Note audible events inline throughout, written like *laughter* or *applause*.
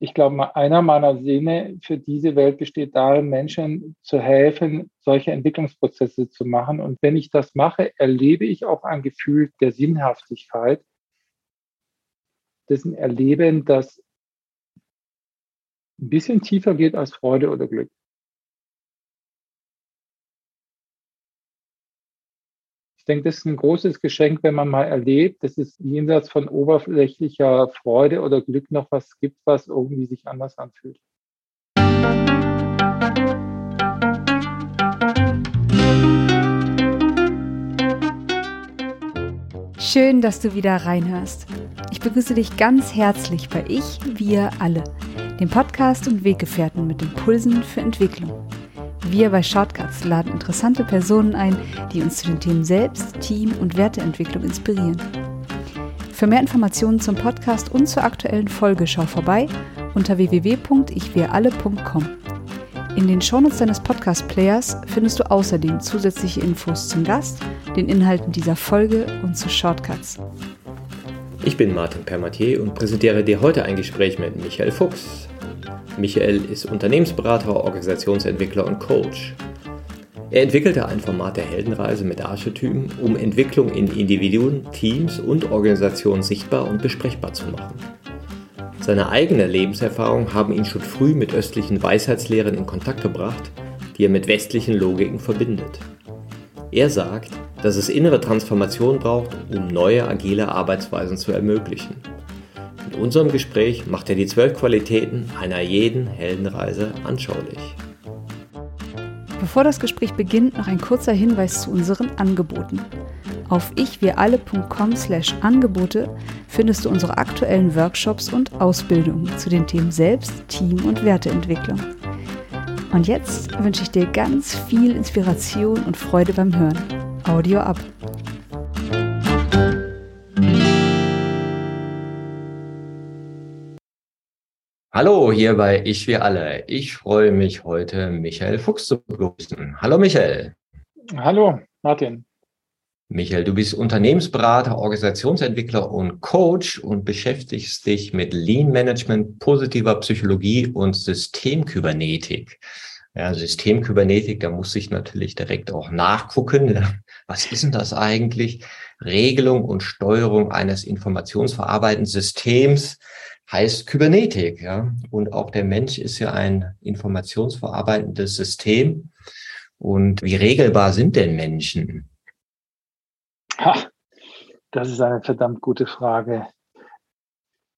ich glaube, einer meiner Sinne für diese Welt besteht darin, Menschen zu helfen, solche Entwicklungsprozesse zu machen. Und wenn ich das mache, erlebe ich auch ein Gefühl der Sinnhaftigkeit, dessen Erleben, das ein bisschen tiefer geht als Freude oder Glück. Denke, das ist ein großes Geschenk, wenn man mal erlebt, dass es jenseits von oberflächlicher Freude oder Glück noch was gibt, was irgendwie sich anders anfühlt. Schön, dass du wieder reinhörst. Ich begrüße dich ganz herzlich bei Ich, Wir alle, dem Podcast und Weggefährten mit Impulsen für Entwicklung. Wir bei Shortcuts laden interessante Personen ein, die uns zu den Themen Selbst, Team und Werteentwicklung inspirieren. Für mehr Informationen zum Podcast und zur aktuellen Folge schau vorbei unter www.ichwiralle.com. In den Shownotes deines Podcast-Players findest du außerdem zusätzliche Infos zum Gast, den Inhalten dieser Folge und zu Shortcuts. Ich bin Martin Permatier und präsentiere dir heute ein Gespräch mit Michael Fuchs. Michael ist Unternehmensberater, Organisationsentwickler und Coach. Er entwickelte ein Format der Heldenreise mit Archetypen, um Entwicklung in Individuen, Teams und Organisationen sichtbar und besprechbar zu machen. Seine eigene Lebenserfahrung haben ihn schon früh mit östlichen Weisheitslehren in Kontakt gebracht, die er mit westlichen Logiken verbindet. Er sagt, dass es innere Transformation braucht, um neue agile Arbeitsweisen zu ermöglichen. In unserem Gespräch macht er die zwölf Qualitäten einer jeden Heldenreise anschaulich. Bevor das Gespräch beginnt, noch ein kurzer Hinweis zu unseren Angeboten. Auf ichwiralle.com slash Angebote findest du unsere aktuellen Workshops und Ausbildungen zu den Themen Selbst, Team und Werteentwicklung. Und jetzt wünsche ich dir ganz viel Inspiration und Freude beim Hören. Audio ab. Hallo, hier bei Ich wir alle. Ich freue mich heute, Michael Fuchs zu begrüßen. Hallo, Michael. Hallo, Martin. Michael, du bist Unternehmensberater, Organisationsentwickler und Coach und beschäftigst dich mit Lean Management, positiver Psychologie und Systemkybernetik. Ja, Systemkybernetik, da muss ich natürlich direkt auch nachgucken. Was ist denn das eigentlich? Regelung und Steuerung eines informationsverarbeitenden Systems heißt Kybernetik, ja. Und auch der Mensch ist ja ein informationsverarbeitendes System. Und wie regelbar sind denn Menschen? Ha, das ist eine verdammt gute Frage.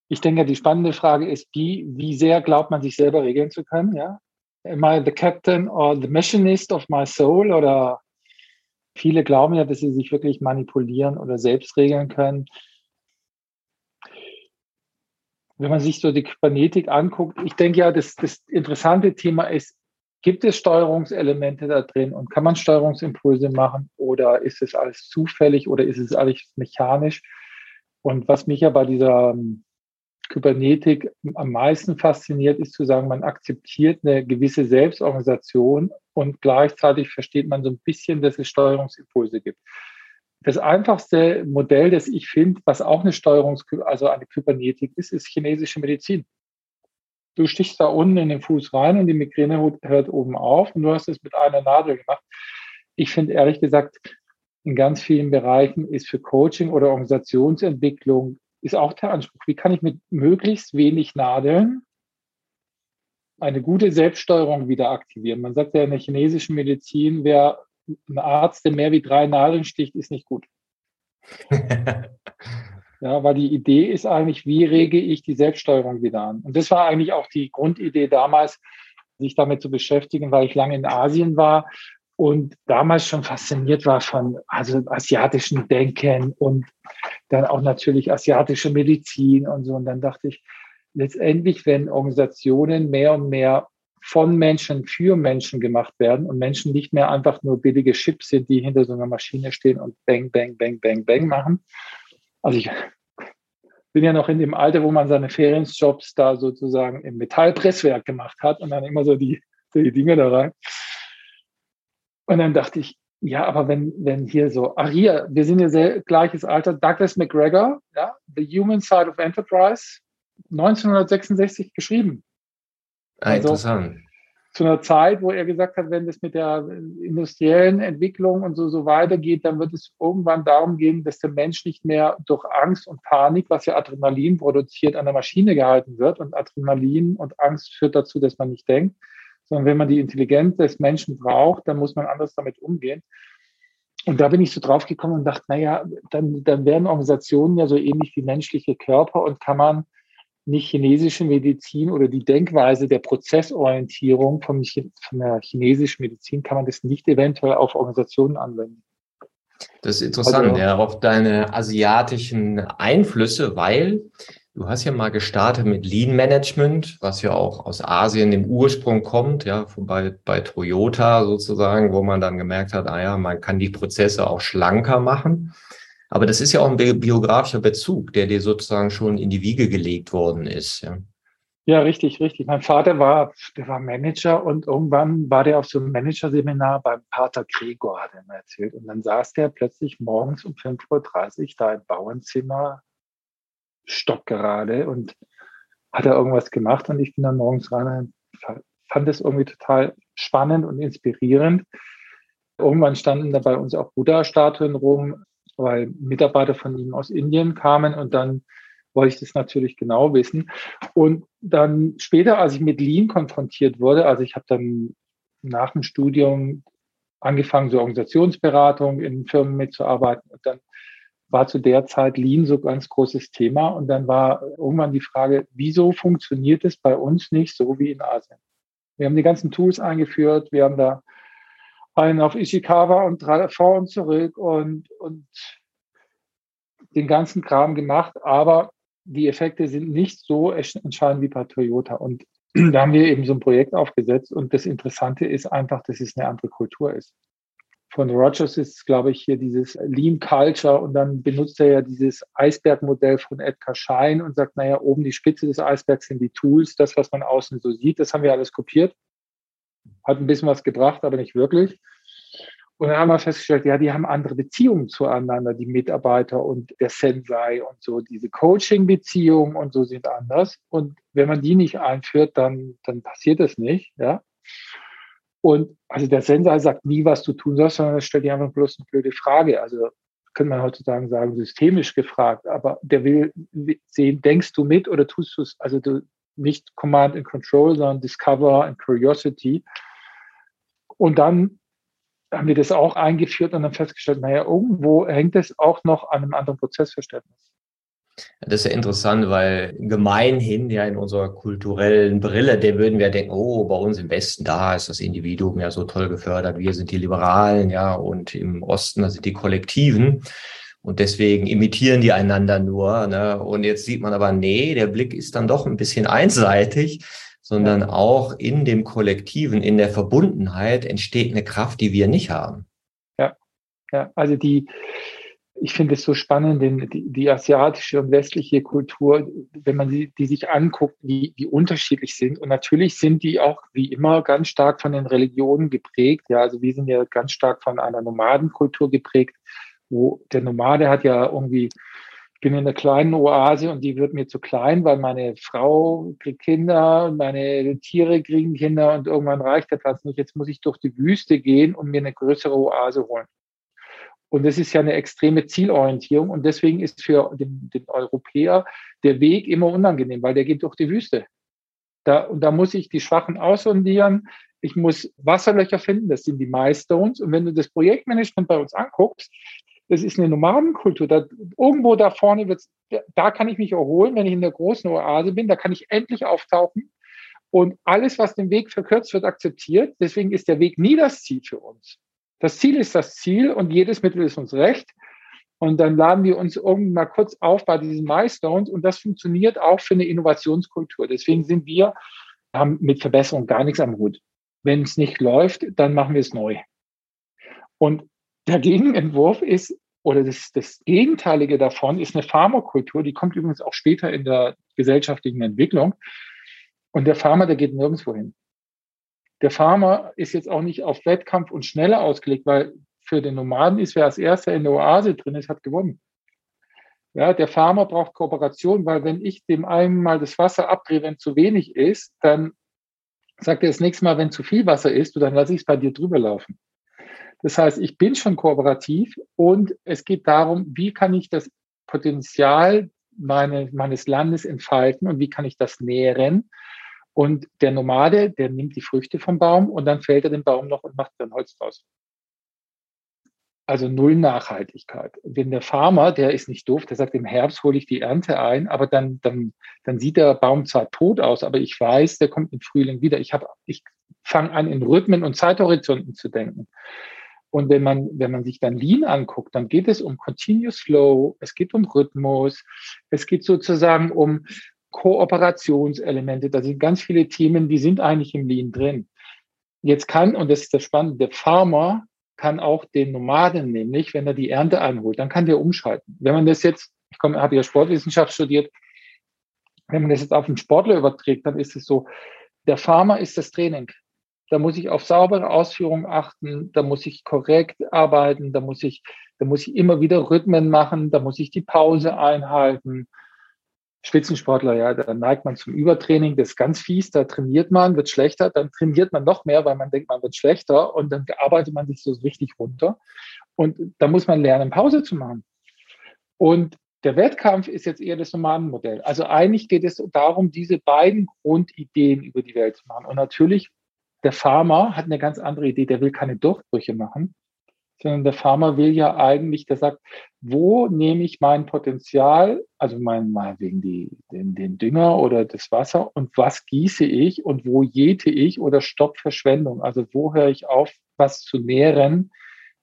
Ich denke, die spannende Frage ist, wie, wie sehr glaubt man sich selber regeln zu können, ja? Am I the captain or the missionist of my soul? Oder viele glauben ja, dass sie sich wirklich manipulieren oder selbst regeln können wenn man sich so die Kybernetik anguckt, ich denke ja, das, das interessante Thema ist, gibt es Steuerungselemente da drin und kann man Steuerungsimpulse machen oder ist es alles zufällig oder ist es alles mechanisch? Und was mich ja bei dieser ähm, Kybernetik am meisten fasziniert, ist zu sagen, man akzeptiert eine gewisse Selbstorganisation und gleichzeitig versteht man so ein bisschen, dass es Steuerungsimpulse gibt das einfachste Modell, das ich finde, was auch eine Steuerungs-, also eine Kybernetik ist, ist chinesische Medizin. Du stichst da unten in den Fuß rein und die Migräne hört oben auf und du hast es mit einer Nadel gemacht. Ich finde ehrlich gesagt, in ganz vielen Bereichen ist für Coaching oder Organisationsentwicklung ist auch der Anspruch, wie kann ich mit möglichst wenig Nadeln eine gute Selbststeuerung wieder aktivieren. Man sagt ja in der chinesischen Medizin, wer ein Arzt, der mehr wie drei Nadeln sticht, ist nicht gut. *laughs* ja, weil die Idee ist eigentlich, wie rege ich die Selbststeuerung wieder an? Und das war eigentlich auch die Grundidee damals, sich damit zu beschäftigen, weil ich lange in Asien war und damals schon fasziniert war von also asiatischen Denken und dann auch natürlich asiatische Medizin und so. Und dann dachte ich, letztendlich, wenn Organisationen mehr und mehr von Menschen für Menschen gemacht werden und Menschen nicht mehr einfach nur billige Chips sind, die hinter so einer Maschine stehen und bang, bang, bang, bang, bang machen. Also ich bin ja noch in dem Alter, wo man seine Ferienjobs da sozusagen im Metallpresswerk gemacht hat und dann immer so die, die Dinge da rein. Und dann dachte ich, ja, aber wenn, wenn hier so, ach hier, wir sind ja sehr gleiches Alter, Douglas McGregor, ja, The Human Side of Enterprise, 1966 geschrieben. Ah, also, interessant. Zu einer Zeit, wo er gesagt hat, wenn das mit der industriellen Entwicklung und so, so weitergeht, dann wird es irgendwann darum gehen, dass der Mensch nicht mehr durch Angst und Panik, was ja Adrenalin produziert, an der Maschine gehalten wird. Und Adrenalin und Angst führt dazu, dass man nicht denkt, sondern wenn man die Intelligenz des Menschen braucht, dann muss man anders damit umgehen. Und da bin ich so drauf gekommen und dachte, naja, dann, dann werden Organisationen ja so ähnlich wie menschliche Körper und kann man nicht chinesische Medizin oder die Denkweise der Prozessorientierung von, von der chinesischen Medizin, kann man das nicht eventuell auf Organisationen anwenden. Das ist interessant, also, ja, auf deine asiatischen Einflüsse, weil du hast ja mal gestartet mit Lean Management, was ja auch aus Asien im Ursprung kommt, ja, bei, bei Toyota sozusagen, wo man dann gemerkt hat, ah ja, man kann die Prozesse auch schlanker machen. Aber das ist ja auch ein biografischer Bezug, der dir sozusagen schon in die Wiege gelegt worden ist. Ja. Ja, richtig, richtig. Mein Vater war, der war Manager und irgendwann war der auf so einem Managerseminar beim Pater Gregor, hat er mir erzählt. Und dann saß der plötzlich morgens um 5.30 Uhr da im Bauernzimmer, stockgerade und hat er irgendwas gemacht und ich bin dann morgens rein und fand es irgendwie total spannend und inspirierend. Irgendwann standen da bei uns auch Buddha-Statuen rum weil Mitarbeiter von ihm aus Indien kamen und dann wollte ich das natürlich genau wissen. Und dann später, als ich mit Lean konfrontiert wurde, also ich habe dann nach dem Studium angefangen, so Organisationsberatung in Firmen mitzuarbeiten und dann war zu der Zeit Lean so ganz großes Thema und dann war irgendwann die Frage, wieso funktioniert es bei uns nicht so wie in Asien? Wir haben die ganzen Tools eingeführt, wir haben da einen auf Ishikawa und drei vor und zurück und, und den ganzen Kram gemacht, aber die Effekte sind nicht so entscheidend wie bei Toyota. Und *clears throat* da haben wir eben so ein Projekt aufgesetzt und das Interessante ist einfach, dass es eine andere Kultur ist. Von Rogers ist, glaube ich, hier dieses Lean Culture und dann benutzt er ja dieses Eisbergmodell von Edgar Schein und sagt, naja, oben die Spitze des Eisbergs sind die Tools, das, was man außen so sieht, das haben wir alles kopiert. Hat ein bisschen was gebracht, aber nicht wirklich. Und dann haben wir festgestellt, ja, die haben andere Beziehungen zueinander, die Mitarbeiter und der Sensei und so. Diese Coaching-Beziehungen und so sind anders. Und wenn man die nicht einführt, dann, dann passiert das nicht, ja. Und also der Sensei sagt nie, was du tun sollst, sondern er stellt dir einfach bloß eine blöde Frage. Also könnte man heutzutage sagen, systemisch gefragt, aber der will sehen, denkst du mit oder tust du es, also du nicht Command and Control, sondern Discover and Curiosity. Und dann haben wir das auch eingeführt und dann festgestellt, naja, irgendwo hängt es auch noch an einem anderen Prozessverständnis. Das ist ja interessant, weil gemeinhin ja in unserer kulturellen Brille, der würden wir denken, oh, bei uns im Westen, da ist das Individuum ja so toll gefördert, wir sind die Liberalen, ja, und im Osten, da sind die Kollektiven. Und deswegen imitieren die einander nur. Ne? Und jetzt sieht man aber, nee, der Blick ist dann doch ein bisschen einseitig sondern auch in dem Kollektiven, in der Verbundenheit entsteht eine Kraft, die wir nicht haben. Ja, ja, also die, ich finde es so spannend, denn die, die, asiatische und westliche Kultur, wenn man die, die sich anguckt, wie, wie unterschiedlich sind. Und natürlich sind die auch wie immer ganz stark von den Religionen geprägt. Ja, also wir sind ja ganz stark von einer Nomadenkultur geprägt, wo der Nomade hat ja irgendwie bin in einer kleinen Oase und die wird mir zu klein, weil meine Frau kriegt Kinder, meine Tiere kriegen Kinder und irgendwann reicht der Platz nicht. Jetzt muss ich durch die Wüste gehen und mir eine größere Oase holen. Und das ist ja eine extreme Zielorientierung und deswegen ist für den, den Europäer der Weg immer unangenehm, weil der geht durch die Wüste. Da, und da muss ich die Schwachen aussondieren. Ich muss Wasserlöcher finden, das sind die Milestones. Und wenn du das Projektmanagement bei uns anguckst, das ist eine Nomadenkultur. Da, irgendwo da vorne wird da kann ich mich erholen, wenn ich in der großen Oase bin, da kann ich endlich auftauchen. Und alles, was den Weg verkürzt, wird akzeptiert. Deswegen ist der Weg nie das Ziel für uns. Das Ziel ist das Ziel und jedes Mittel ist uns recht. Und dann laden wir uns irgendwann mal kurz auf bei diesen Milestones und das funktioniert auch für eine Innovationskultur. Deswegen sind wir, haben mit Verbesserung gar nichts am Hut. Wenn es nicht läuft, dann machen wir es neu. Und der Gegenentwurf ist, oder das, das Gegenteilige davon ist eine Pharmakultur, die kommt übrigens auch später in der gesellschaftlichen Entwicklung. Und der Pharma, der geht nirgendwo hin. Der Pharma ist jetzt auch nicht auf Wettkampf und Schneller ausgelegt, weil für den Nomaden ist, wer als erster in der Oase drin ist, hat gewonnen. Ja, der Farmer braucht Kooperation, weil wenn ich dem einen mal das Wasser abdrehe, wenn zu wenig ist, dann sagt er das nächste Mal, wenn zu viel Wasser ist, dann lasse ich es bei dir drüber laufen. Das heißt, ich bin schon kooperativ und es geht darum, wie kann ich das Potenzial meine, meines Landes entfalten und wie kann ich das nähren. Und der Nomade, der nimmt die Früchte vom Baum und dann fällt er den Baum noch und macht dann Holz draus. Also null Nachhaltigkeit. Wenn der Farmer, der ist nicht doof, der sagt, im Herbst hole ich die Ernte ein, aber dann, dann, dann sieht der Baum zwar tot aus, aber ich weiß, der kommt im Frühling wieder. Ich, ich fange an, in Rhythmen und Zeithorizonten zu denken. Und wenn man, wenn man sich dann Lean anguckt, dann geht es um Continuous Flow, es geht um Rhythmus, es geht sozusagen um Kooperationselemente. Da sind ganz viele Themen, die sind eigentlich im Lean drin. Jetzt kann, und das ist das Spannende, der Farmer kann auch den Nomaden nämlich, wenn er die Ernte einholt, dann kann der umschalten. Wenn man das jetzt, ich komme, habe ja Sportwissenschaft studiert, wenn man das jetzt auf einen Sportler überträgt, dann ist es so, der Farmer ist das Training. Da muss ich auf saubere Ausführung achten, da muss ich korrekt arbeiten, da muss ich, da muss ich immer wieder Rhythmen machen, da muss ich die Pause einhalten. Spitzensportler, ja, da neigt man zum Übertraining, das ist ganz fies, da trainiert man, wird schlechter, dann trainiert man noch mehr, weil man denkt, man wird schlechter und dann arbeitet man sich so richtig runter. Und da muss man lernen, Pause zu machen. Und der Wettkampf ist jetzt eher das Nomadenmodell. Also eigentlich geht es darum, diese beiden Grundideen über die Welt zu machen. Und natürlich, der Farmer hat eine ganz andere Idee, der will keine Durchbrüche machen, sondern der Farmer will ja eigentlich, der sagt, wo nehme ich mein Potenzial, also mein, meinetwegen die, den, den Dünger oder das Wasser und was gieße ich und wo jäte ich oder stopp Verschwendung? Also wo höre ich auf, was zu nähren,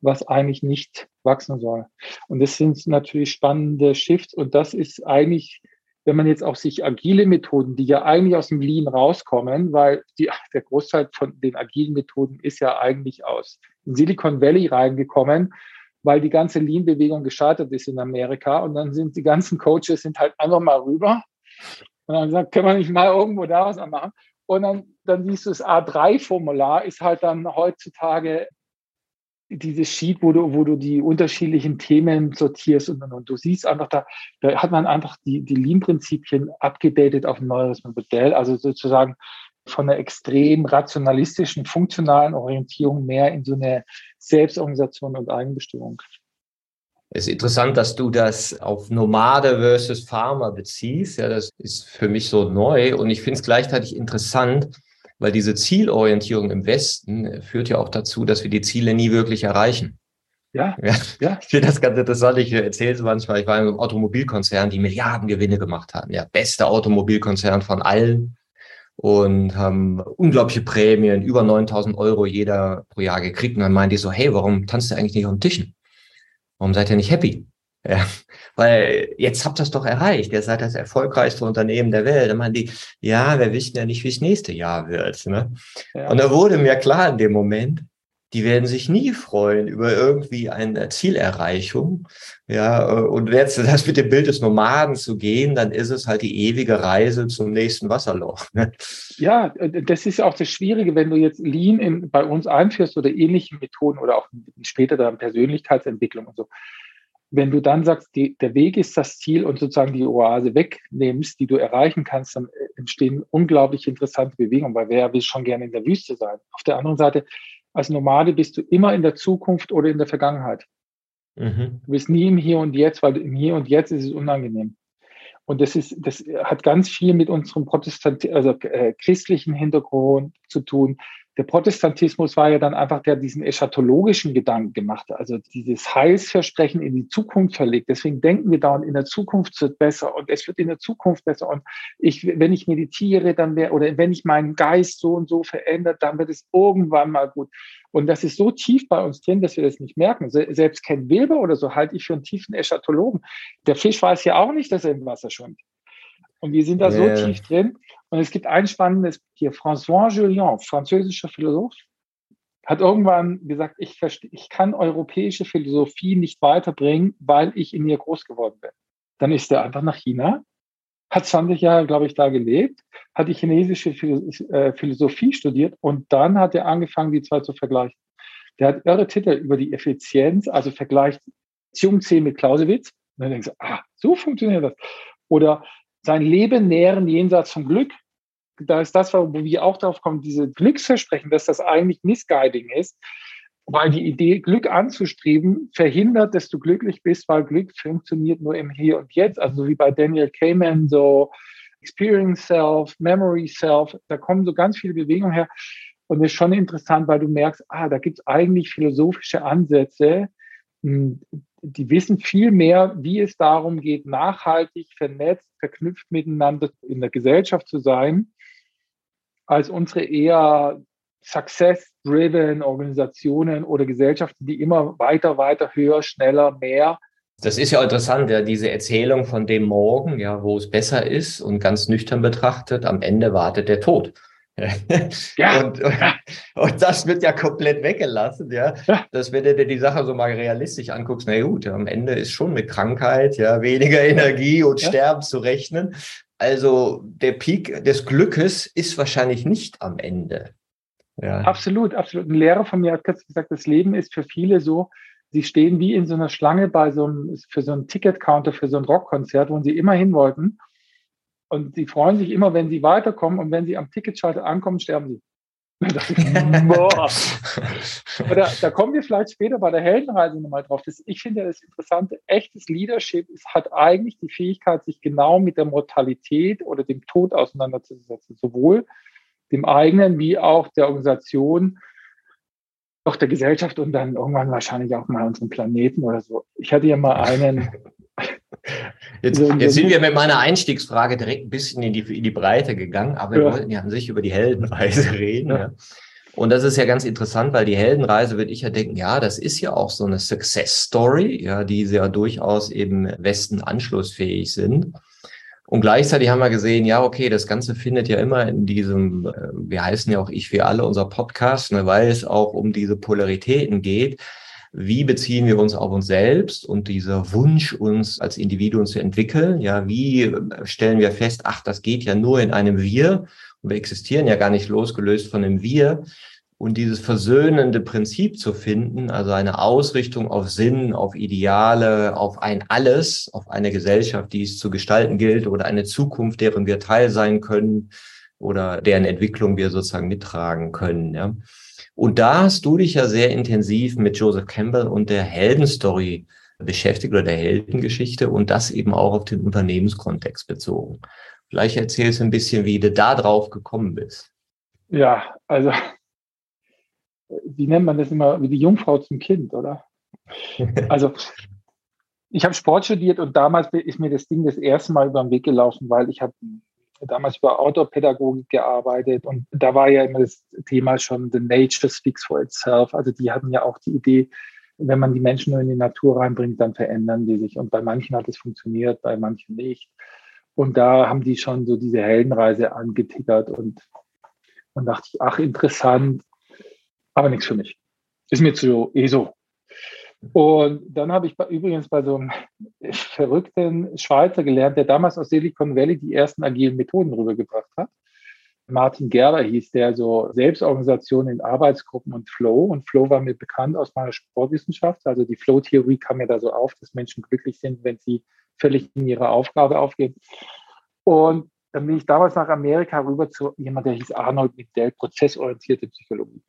was eigentlich nicht wachsen soll? Und das sind natürlich spannende Shifts und das ist eigentlich wenn man jetzt auch sich agile Methoden, die ja eigentlich aus dem Lean rauskommen, weil die, *laughs* der Großteil von den agilen Methoden ist ja eigentlich aus Silicon Valley reingekommen, weil die ganze Lean-Bewegung gescheitert ist in Amerika. Und dann sind die ganzen Coaches sind halt einfach mal rüber und dann gesagt, können wir nicht mal irgendwo da was machen? Und dann, dann siehst du das A3-Formular ist halt dann heutzutage dieses Sheet, wo du, wo du die unterschiedlichen Themen sortierst und, und, und du siehst einfach, da, da hat man einfach die, die Lean-Prinzipien abgedatet auf ein neues Modell, also sozusagen von einer extrem rationalistischen, funktionalen Orientierung mehr in so eine Selbstorganisation und Eigenbestimmung. Es ist interessant, dass du das auf Nomade versus Farmer beziehst. Ja, das ist für mich so neu und ich finde es gleichzeitig interessant, weil diese Zielorientierung im Westen äh, führt ja auch dazu, dass wir die Ziele nie wirklich erreichen. Ja, *laughs* ja. ja. Ich finde das ganz interessant. Ich erzähle es manchmal, ich war in einem Automobilkonzern, die Milliardengewinne gemacht hatten. Ja, beste Automobilkonzern von allen und haben unglaubliche Prämien, über 9000 Euro jeder pro Jahr gekriegt. Und dann meinen die so, hey, warum tanzt ihr eigentlich nicht auf den Tischen? Warum seid ihr nicht happy? Ja, weil jetzt habt ihr es doch erreicht. Ihr seid das erfolgreichste Unternehmen der Welt. Dann meinen die, ja, wir wissen ja nicht, wie es nächste Jahr wird. Ne? Ja. Und da wurde mir klar in dem Moment, die werden sich nie freuen über irgendwie eine Zielerreichung. Ja, und jetzt das mit dem Bild des Nomaden zu gehen, dann ist es halt die ewige Reise zum nächsten Wasserloch. Ne? Ja, das ist auch das Schwierige, wenn du jetzt Lean in, bei uns einführst oder ähnliche Methoden oder auch später dann Persönlichkeitsentwicklung und so wenn du dann sagst, die, der Weg ist das Ziel und sozusagen die Oase wegnimmst, die du erreichen kannst, dann äh, entstehen unglaublich interessante Bewegungen, weil wer will schon gerne in der Wüste sein? Auf der anderen Seite, als Nomade bist du immer in der Zukunft oder in der Vergangenheit. Mhm. Du bist nie im Hier und Jetzt, weil im Hier und Jetzt ist es unangenehm. Und das ist, das hat ganz viel mit unserem Protestant, also äh, christlichen Hintergrund zu tun, der Protestantismus war ja dann einfach, der diesen eschatologischen Gedanken gemacht hat, also dieses Heilsversprechen in die Zukunft verlegt. Deswegen denken wir dauernd, in der Zukunft wird besser und es wird in der Zukunft besser. Und ich, wenn ich meditiere, dann wäre, oder wenn ich meinen Geist so und so verändert, dann wird es irgendwann mal gut. Und das ist so tief bei uns drin, dass wir das nicht merken. Selbst Ken Wilber oder so halte ich für einen tiefen Eschatologen. Der Fisch weiß ja auch nicht, dass er im Wasser schwimmt. Und wir sind da yeah. so tief drin. Und es gibt ein spannendes hier. François Julien, französischer Philosoph, hat irgendwann gesagt, ich, ich kann europäische Philosophie nicht weiterbringen, weil ich in ihr groß geworden bin. Dann ist er einfach nach China, hat 20 Jahre, glaube ich, da gelebt, hat die chinesische äh, Philosophie studiert und dann hat er angefangen, die zwei zu vergleichen. Der hat irre Titel über die Effizienz, also vergleicht Jungzeh mit Clausewitz. Und dann denkst du, ah, So funktioniert das. Oder sein Leben nähren jenseits vom Glück. Da ist das, wo wir auch drauf kommen, diese Glücksversprechen, dass das eigentlich Misguiding ist, weil die Idee, Glück anzustreben, verhindert, dass du glücklich bist, weil Glück funktioniert nur im Hier und Jetzt. Also wie bei Daniel Kahneman, so Experience Self, Memory Self, da kommen so ganz viele Bewegungen her. Und das ist schon interessant, weil du merkst, ah, da gibt es eigentlich philosophische Ansätze, hm, die wissen viel mehr, wie es darum geht, nachhaltig, vernetzt, verknüpft miteinander in der Gesellschaft zu sein, als unsere eher success-driven Organisationen oder Gesellschaften, die immer weiter, weiter, höher, schneller, mehr. Das ist ja interessant, ja, diese Erzählung von dem Morgen, ja, wo es besser ist und ganz nüchtern betrachtet, am Ende wartet der Tod. *laughs* Ja. Und, und, das wird ja komplett weggelassen, ja. ja. Dass wenn du dir die Sache so mal realistisch anguckst, na gut, am Ende ist schon mit Krankheit, ja, weniger Energie und ja. Sterben zu rechnen. Also der Peak des Glückes ist wahrscheinlich nicht am Ende. Ja. Absolut, absolut. Ein Lehrer von mir hat gesagt, das Leben ist für viele so, sie stehen wie in so einer Schlange bei so einem, für so einen Ticketcounter, für so ein Rockkonzert, wo sie immer hin wollten. Und sie freuen sich immer, wenn sie weiterkommen und wenn sie am Ticketschalter ankommen, sterben sie. *laughs* Boah. da, kommen wir vielleicht später bei der Heldenreise nochmal drauf. Das, ich finde das Interessante, echtes Leadership ist, hat eigentlich die Fähigkeit, sich genau mit der Mortalität oder dem Tod auseinanderzusetzen. Sowohl dem eigenen wie auch der Organisation, auch der Gesellschaft und dann irgendwann wahrscheinlich auch mal unseren Planeten oder so. Ich hatte ja mal einen. *laughs* Jetzt, jetzt sind wir mit meiner Einstiegsfrage direkt ein bisschen in die, in die Breite gegangen, aber wir ja. wollten ja an sich über die Heldenreise *laughs* reden. Ja. ja. Und das ist ja ganz interessant, weil die Heldenreise, würde ich ja denken, ja, das ist ja auch so eine Success Story, ja, die ja durchaus eben Westen anschlussfähig sind. Und gleichzeitig haben wir gesehen, ja, okay, das Ganze findet ja immer in diesem, äh, wir heißen ja auch Ich, wir alle, unser Podcast, ne, weil es auch um diese Polaritäten geht. Wie beziehen wir uns auf uns selbst und dieser Wunsch, uns als Individuen zu entwickeln? Ja, wie stellen wir fest, ach, das geht ja nur in einem Wir und wir existieren ja gar nicht losgelöst von einem Wir und dieses versöhnende Prinzip zu finden, also eine Ausrichtung auf Sinn, auf Ideale, auf ein Alles, auf eine Gesellschaft, die es zu gestalten gilt oder eine Zukunft, deren wir Teil sein können oder deren Entwicklung wir sozusagen mittragen können. Ja. Und da hast du dich ja sehr intensiv mit Joseph Campbell und der Heldenstory beschäftigt oder der Heldengeschichte und das eben auch auf den Unternehmenskontext bezogen. Vielleicht erzählst du ein bisschen, wie du da drauf gekommen bist. Ja, also wie nennt man das immer, wie die Jungfrau zum Kind, oder? *laughs* Also ich habe Sport studiert und damals ist mir das Ding das erste Mal über den Weg gelaufen, weil ich habe damals über Outdoor-Pädagogik gearbeitet und da war ja immer das Thema schon The Nature Speaks for Itself. Also die hatten ja auch die Idee, wenn man die Menschen nur in die Natur reinbringt, dann verändern die sich. Und bei manchen hat es funktioniert, bei manchen nicht. Und da haben die schon so diese Heldenreise angetickert und, und dachte ich, ach, interessant, aber nichts für mich. Ist mir zu eh so. Und dann habe ich bei, übrigens bei so einem verrückten Schweizer gelernt, der damals aus Silicon Valley die ersten agilen Methoden rübergebracht hat. Martin Gerber hieß der, so Selbstorganisation in Arbeitsgruppen und Flow. Und Flow war mir bekannt aus meiner Sportwissenschaft. Also die Flow-Theorie kam mir da so auf, dass Menschen glücklich sind, wenn sie völlig in ihrer Aufgabe aufgehen. Und dann bin ich damals nach Amerika rüber zu jemand, der hieß Arnold Midell, prozessorientierte Psychologie.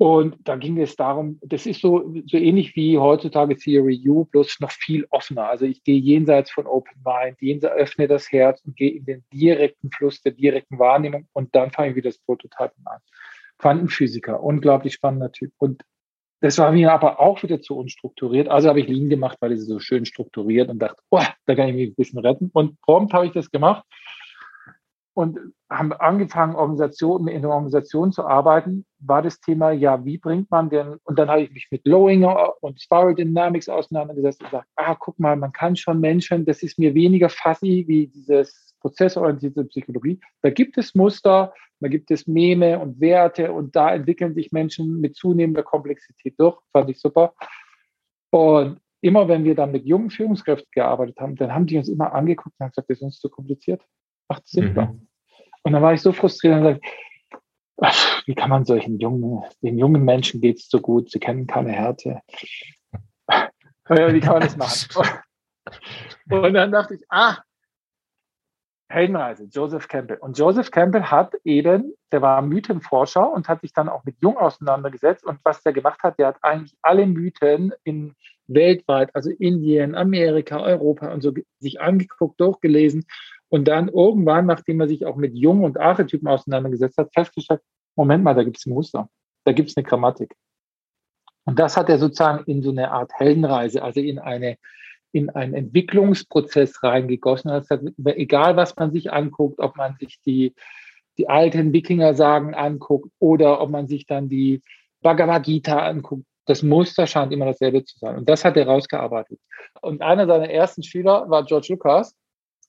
Und da ging es darum, das ist so, so ähnlich wie heutzutage Theory U, bloß noch viel offener. Also ich gehe jenseits von Open Mind, jenseits, öffne das Herz und gehe in den direkten Fluss der direkten Wahrnehmung und dann fange ich wieder das Prototypen an. Quantenphysiker, unglaublich spannender Typ. Und das war mir aber auch wieder zu unstrukturiert. Also habe ich Lean gemacht, weil es so schön strukturiert und dachte, oh, da kann ich mich ein bisschen retten. Und prompt habe ich das gemacht und haben angefangen, Organisationen, in Organisation zu arbeiten, war das Thema, ja, wie bringt man denn, und dann habe ich mich mit Lowinger und Spiral Dynamics auseinandergesetzt und gesagt, ah, guck mal, man kann schon Menschen, das ist mir weniger fuzzy wie dieses prozessorientierte Psychologie. Da gibt es Muster, da gibt es Meme und Werte und da entwickeln sich Menschen mit zunehmender Komplexität durch, fand ich super. Und immer wenn wir dann mit jungen Führungskräften gearbeitet haben, dann haben die uns immer angeguckt und haben gesagt, das ist uns zu kompliziert. Macht simpler. Mhm. Und dann war ich so frustriert und sagte, ach, wie kann man solchen jungen, den jungen Menschen geht es so gut, sie kennen keine Härte. *laughs* Wie kann man das machen? *laughs* *laughs* Und dann dachte ich, ah, Heldenreise, Joseph Campbell. Und Joseph Campbell hat eben, der war Mythenforscher und hat sich dann auch mit Jung auseinandergesetzt. Und was der gemacht hat, der hat eigentlich alle Mythen in weltweit, also Indien, Amerika, Europa und so, sich angeguckt, durchgelesen und dann irgendwann, nachdem er sich auch mit Jung und Archetypen auseinandergesetzt hat, festgestellt, Moment mal, da gibt es ein Muster, da gibt es eine Grammatik. Und das hat er sozusagen in so eine Art Heldenreise, also in eine in einen Entwicklungsprozess reingegossen. Das heißt, egal was man sich anguckt, ob man sich die, die alten Wikinger-Sagen anguckt oder ob man sich dann die Bhagavad Gita anguckt, das Muster scheint immer dasselbe zu sein. Und das hat er rausgearbeitet. Und einer seiner ersten Schüler war George Lucas.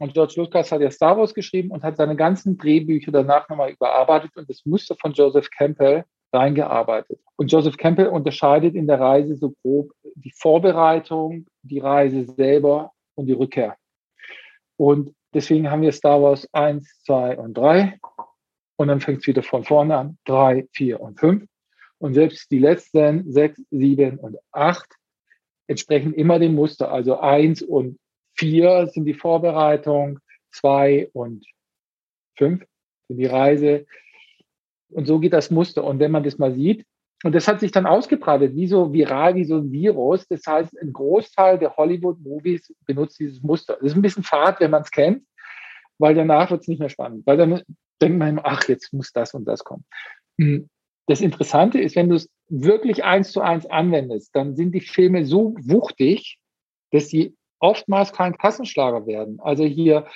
Und George Lucas hat ja Star Wars geschrieben und hat seine ganzen Drehbücher danach nochmal überarbeitet und das Muster von Joseph Campbell reingearbeitet. Und Joseph Campbell unterscheidet in der Reise so grob die Vorbereitung, die Reise selber und die Rückkehr. Und deswegen haben wir Star Wars 1, 2 und 3. Und dann fängt es wieder von vorne an. 3, 4 und 5. Und selbst die letzten 6, 7 und 8 entsprechen immer dem Muster. Also 1 und 4 sind die Vorbereitung, 2 und 5 sind die Reise, und so geht das Muster. Und wenn man das mal sieht, und das hat sich dann ausgebreitet, wie so viral, wie so ein Virus. Das heißt, ein Großteil der Hollywood-Movies benutzt dieses Muster. Das ist ein bisschen fad, wenn man es kennt, weil danach wird es nicht mehr spannend. Weil dann denkt man immer, ach, jetzt muss das und das kommen. Hm. Das Interessante ist, wenn du es wirklich eins zu eins anwendest, dann sind die Filme so wuchtig, dass sie oftmals kein Kassenschlager werden. Also hier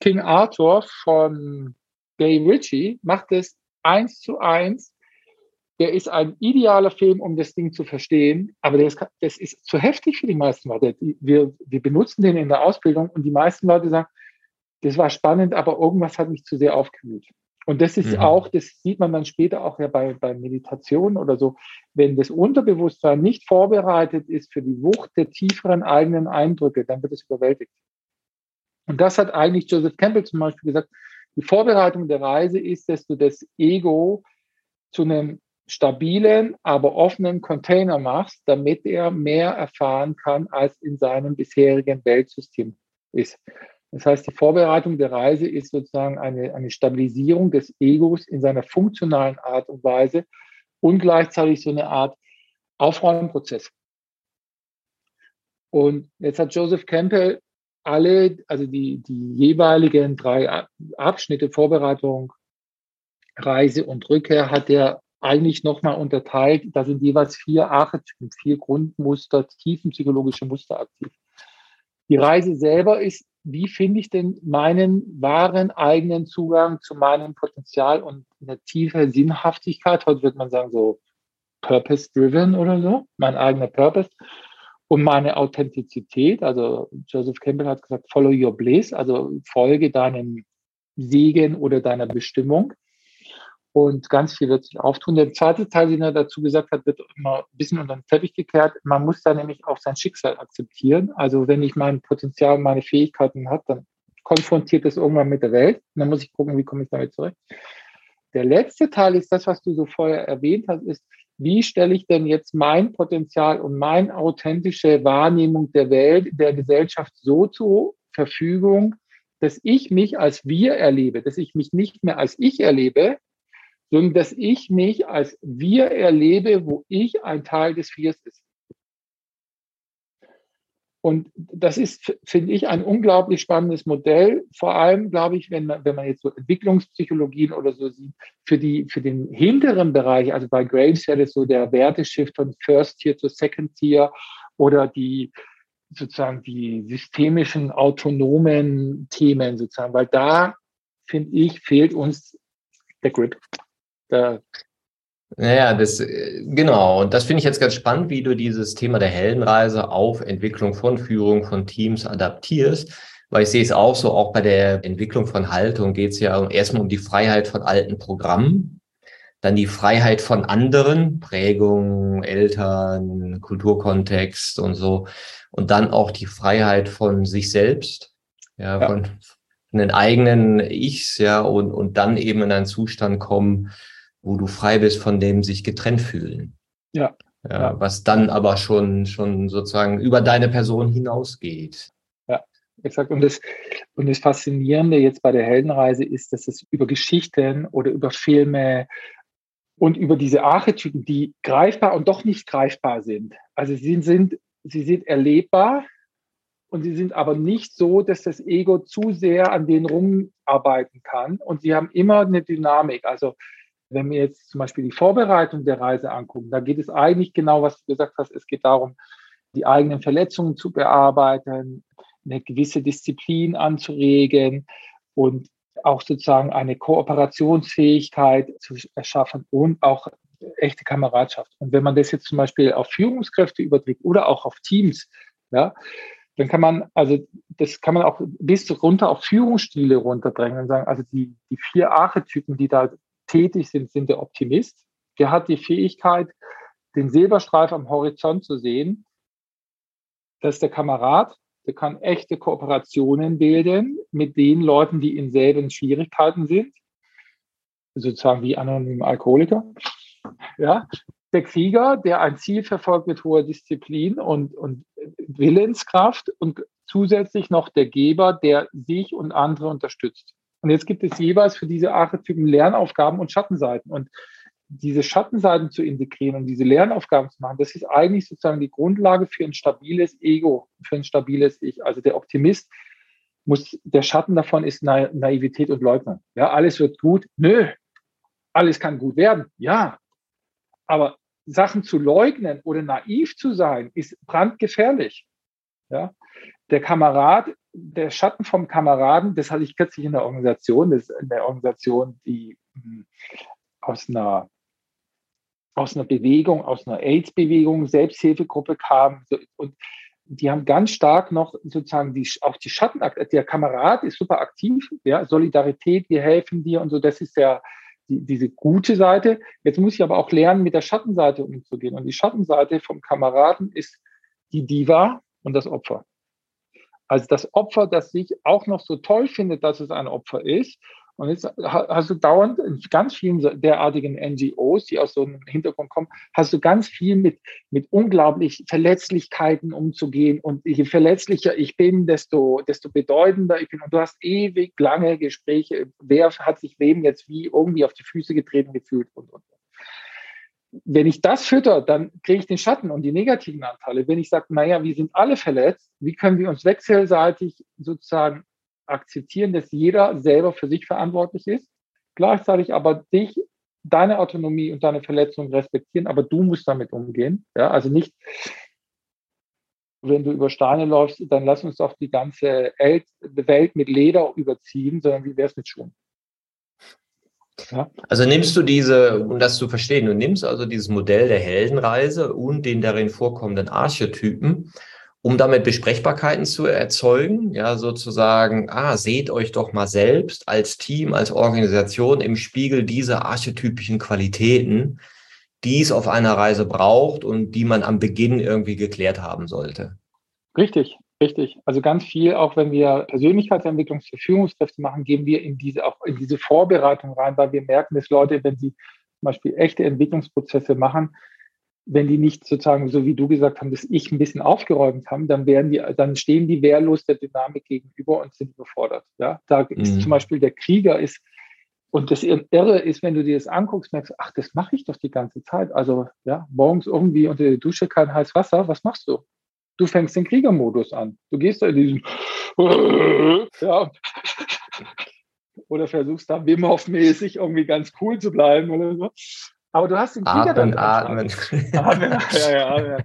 King Arthur von Gay Ritchie macht es eins zu eins. Der ist ein idealer Film, um das Ding zu verstehen, aber ist, das ist zu heftig für die meisten Leute. Wir, wir benutzen den in der Ausbildung und die meisten Leute sagen, das war spannend, aber irgendwas hat mich zu sehr aufgewühlt. Und das ist mhm. auch, das sieht man dann später auch ja bei, bei Meditation oder so, wenn das Unterbewusstsein nicht vorbereitet ist für die Wucht der tieferen eigenen Eindrücke, dann wird es überwältigt. Und das hat eigentlich Joseph Campbell zum Beispiel gesagt, die Vorbereitung der Reise ist, dass du das Ego zu einem stabilen, aber offenen Container machst, damit er mehr erfahren kann, als in seinem bisherigen Weltsystem ist. Das heißt, die Vorbereitung der Reise ist sozusagen eine, eine Stabilisierung des Egos in seiner funktionalen Art und Weise und gleichzeitig so eine Art Aufräumprozess. Und jetzt hat Joseph Campbell alle, also die, die jeweiligen drei Abschnitte, Vorbereitung, Reise und Rückkehr, hat er eigentlich nochmal unterteilt. Da sind jeweils vier Archetypen, vier Grundmuster, tiefenpsychologische Muster aktiv. Die Reise selber ist, wie finde ich denn meinen wahren eigenen Zugang zu meinem Potenzial und eine tiefe Sinnhaftigkeit? Heute wird man sagen, so purpose-driven oder so, mein eigener Purpose und meine Authentizität. Also Joseph Campbell hat gesagt, follow your bliss, also folge deinem Segen oder deiner Bestimmung. Und ganz viel wird sich auftun. Der zweite Teil, den er dazu gesagt hat, wird immer ein bisschen unter den Teppich gekehrt. Man muss da nämlich auch sein Schicksal akzeptieren. Also wenn ich mein Potenzial, meine Fähigkeiten habe, dann konfrontiert das irgendwann mit der Welt. Und dann muss ich gucken, wie komme ich damit zurück. Der letzte Teil ist das, was du so vorher erwähnt hast, ist, wie stelle ich denn jetzt mein Potenzial und meine authentische Wahrnehmung der Welt, der Gesellschaft so zur Verfügung, dass ich mich als wir erlebe, dass ich mich nicht mehr als ich erlebe, sondern dass ich mich als wir erlebe, wo ich ein Teil des Viers ist. Und das ist, finde ich, ein unglaublich spannendes Modell. Vor allem, glaube ich, wenn man, wenn man jetzt so Entwicklungspsychologien oder so sieht, für die, für den hinteren Bereich, also bei Graves wäre das so der Werteshift von First Tier zu Second Tier oder die, sozusagen die systemischen, autonomen Themen sozusagen, weil da, finde ich, fehlt uns der Grip. Der, naja, das, äh, genau. Und das finde ich jetzt ganz spannend, wie du dieses Thema der Heldenreise auf Entwicklung von Führung von Teams adaptierst. Weil ich sehe es auch so, auch bei der Entwicklung von Haltung geht es ja erstmal um die Freiheit von alten Programmen, dann die Freiheit von anderen, Prägung, Eltern, Kulturkontext und so. Und dann auch die Freiheit von sich selbst, ja, ja. von, von den eigenen Ichs, ja, und, und dann eben in einen Zustand kommen, wo du frei bist von dem sich getrennt fühlen. Ja. ja, Was dann aber schon, schon sozusagen über deine Person hinausgeht. Ja. exakt. Und das, und das Faszinierende jetzt bei der Heldenreise ist, dass es über Geschichten oder über Filme und über diese Archetypen, die greifbar und doch nicht greifbar sind. Also sie sind, sie sind erlebbar und sie sind aber nicht so, dass das Ego zu sehr an denen rumarbeiten kann. Und sie haben immer eine Dynamik. Also wenn wir jetzt zum Beispiel die Vorbereitung der Reise angucken, da geht es eigentlich genau, was du gesagt hast, es geht darum, die eigenen Verletzungen zu bearbeiten, eine gewisse Disziplin anzuregen und auch sozusagen eine Kooperationsfähigkeit zu erschaffen und auch echte Kameradschaft. Und wenn man das jetzt zum Beispiel auf Führungskräfte überträgt oder auch auf Teams, ja, dann kann man, also das kann man auch bis runter auf Führungsstile runterdrängen und sagen, also die, die vier Archetypen, die da tätig sind, sind der Optimist. Der hat die Fähigkeit, den Silberstreif am Horizont zu sehen. Das ist der Kamerad, der kann echte Kooperationen bilden mit den Leuten, die in selben Schwierigkeiten sind, sozusagen wie anonyme Alkoholiker. Ja, der Krieger, der ein Ziel verfolgt mit hoher Disziplin und, und Willenskraft und zusätzlich noch der Geber, der sich und andere unterstützt. Und jetzt gibt es jeweils für diese Archetypen Lernaufgaben und Schattenseiten. Und diese Schattenseiten zu integrieren und diese Lernaufgaben zu machen, das ist eigentlich sozusagen die Grundlage für ein stabiles Ego, für ein stabiles Ich. Also der Optimist muss, der Schatten davon ist Na Naivität und Leugnung. Ja, alles wird gut. Nö. Alles kann gut werden. Ja. Aber Sachen zu leugnen oder naiv zu sein, ist brandgefährlich. Ja. Der Kamerad, der Schatten vom Kameraden, das hatte ich kürzlich in der Organisation, das in der Organisation, die hm, aus einer aus einer Bewegung, aus einer AIDS-Bewegung, Selbsthilfegruppe kam. Und die haben ganz stark noch sozusagen die, auch die Schattenakte. Der Kamerad ist super aktiv, ja, Solidarität, wir helfen dir und so. Das ist ja die, diese gute Seite. Jetzt muss ich aber auch lernen, mit der Schattenseite umzugehen. Und die Schattenseite vom Kameraden ist die Diva und das Opfer. Also das Opfer, das sich auch noch so toll findet, dass es ein Opfer ist und jetzt hast du dauernd in ganz vielen derartigen NGOs, die aus so einem Hintergrund kommen, hast du ganz viel mit, mit unglaublich Verletzlichkeiten umzugehen. Und je verletzlicher ich bin, desto, desto bedeutender ich bin. Und du hast ewig lange Gespräche. Wer hat sich wem jetzt wie irgendwie auf die Füße getreten gefühlt und, und. Wenn ich das fütter, dann kriege ich den Schatten und die negativen Anteile. Wenn ich sage, naja, wir sind alle verletzt, wie können wir uns wechselseitig sozusagen akzeptieren, dass jeder selber für sich verantwortlich ist, gleichzeitig aber dich, deine Autonomie und deine Verletzung respektieren, aber du musst damit umgehen. Ja, also nicht, wenn du über Steine läufst, dann lass uns doch die ganze Welt mit Leder überziehen, sondern wie wäre es mit Schuhen? Ja. Also nimmst du diese, um das zu verstehen, du nimmst also dieses Modell der Heldenreise und den darin vorkommenden Archetypen um damit Besprechbarkeiten zu erzeugen, ja, sozusagen, ah, seht euch doch mal selbst als Team, als Organisation im Spiegel dieser archetypischen Qualitäten, die es auf einer Reise braucht und die man am Beginn irgendwie geklärt haben sollte. Richtig, richtig. Also ganz viel, auch wenn wir Persönlichkeitsentwicklung für Führungskräfte machen, gehen wir in diese, auch in diese Vorbereitung rein, weil wir merken, dass Leute, wenn sie zum Beispiel echte Entwicklungsprozesse machen, wenn die nicht sozusagen, so wie du gesagt hast, das Ich ein bisschen aufgeräumt haben, dann werden die, dann stehen die wehrlos der Dynamik gegenüber und sind überfordert. Ja, da mhm. ist zum Beispiel der Krieger ist, und das Irre ist, wenn du dir das anguckst, merkst du, ach, das mache ich doch die ganze Zeit. Also, ja, morgens irgendwie unter der Dusche kein heißes Wasser, was machst du? Du fängst den Kriegermodus an. Du gehst da in diesen, *laughs* ja, oder versuchst da Wim Hof-mäßig irgendwie ganz cool zu bleiben oder so. Aber du hast den Krieger atmen, dann atmen. atmen. ja, ja, ja.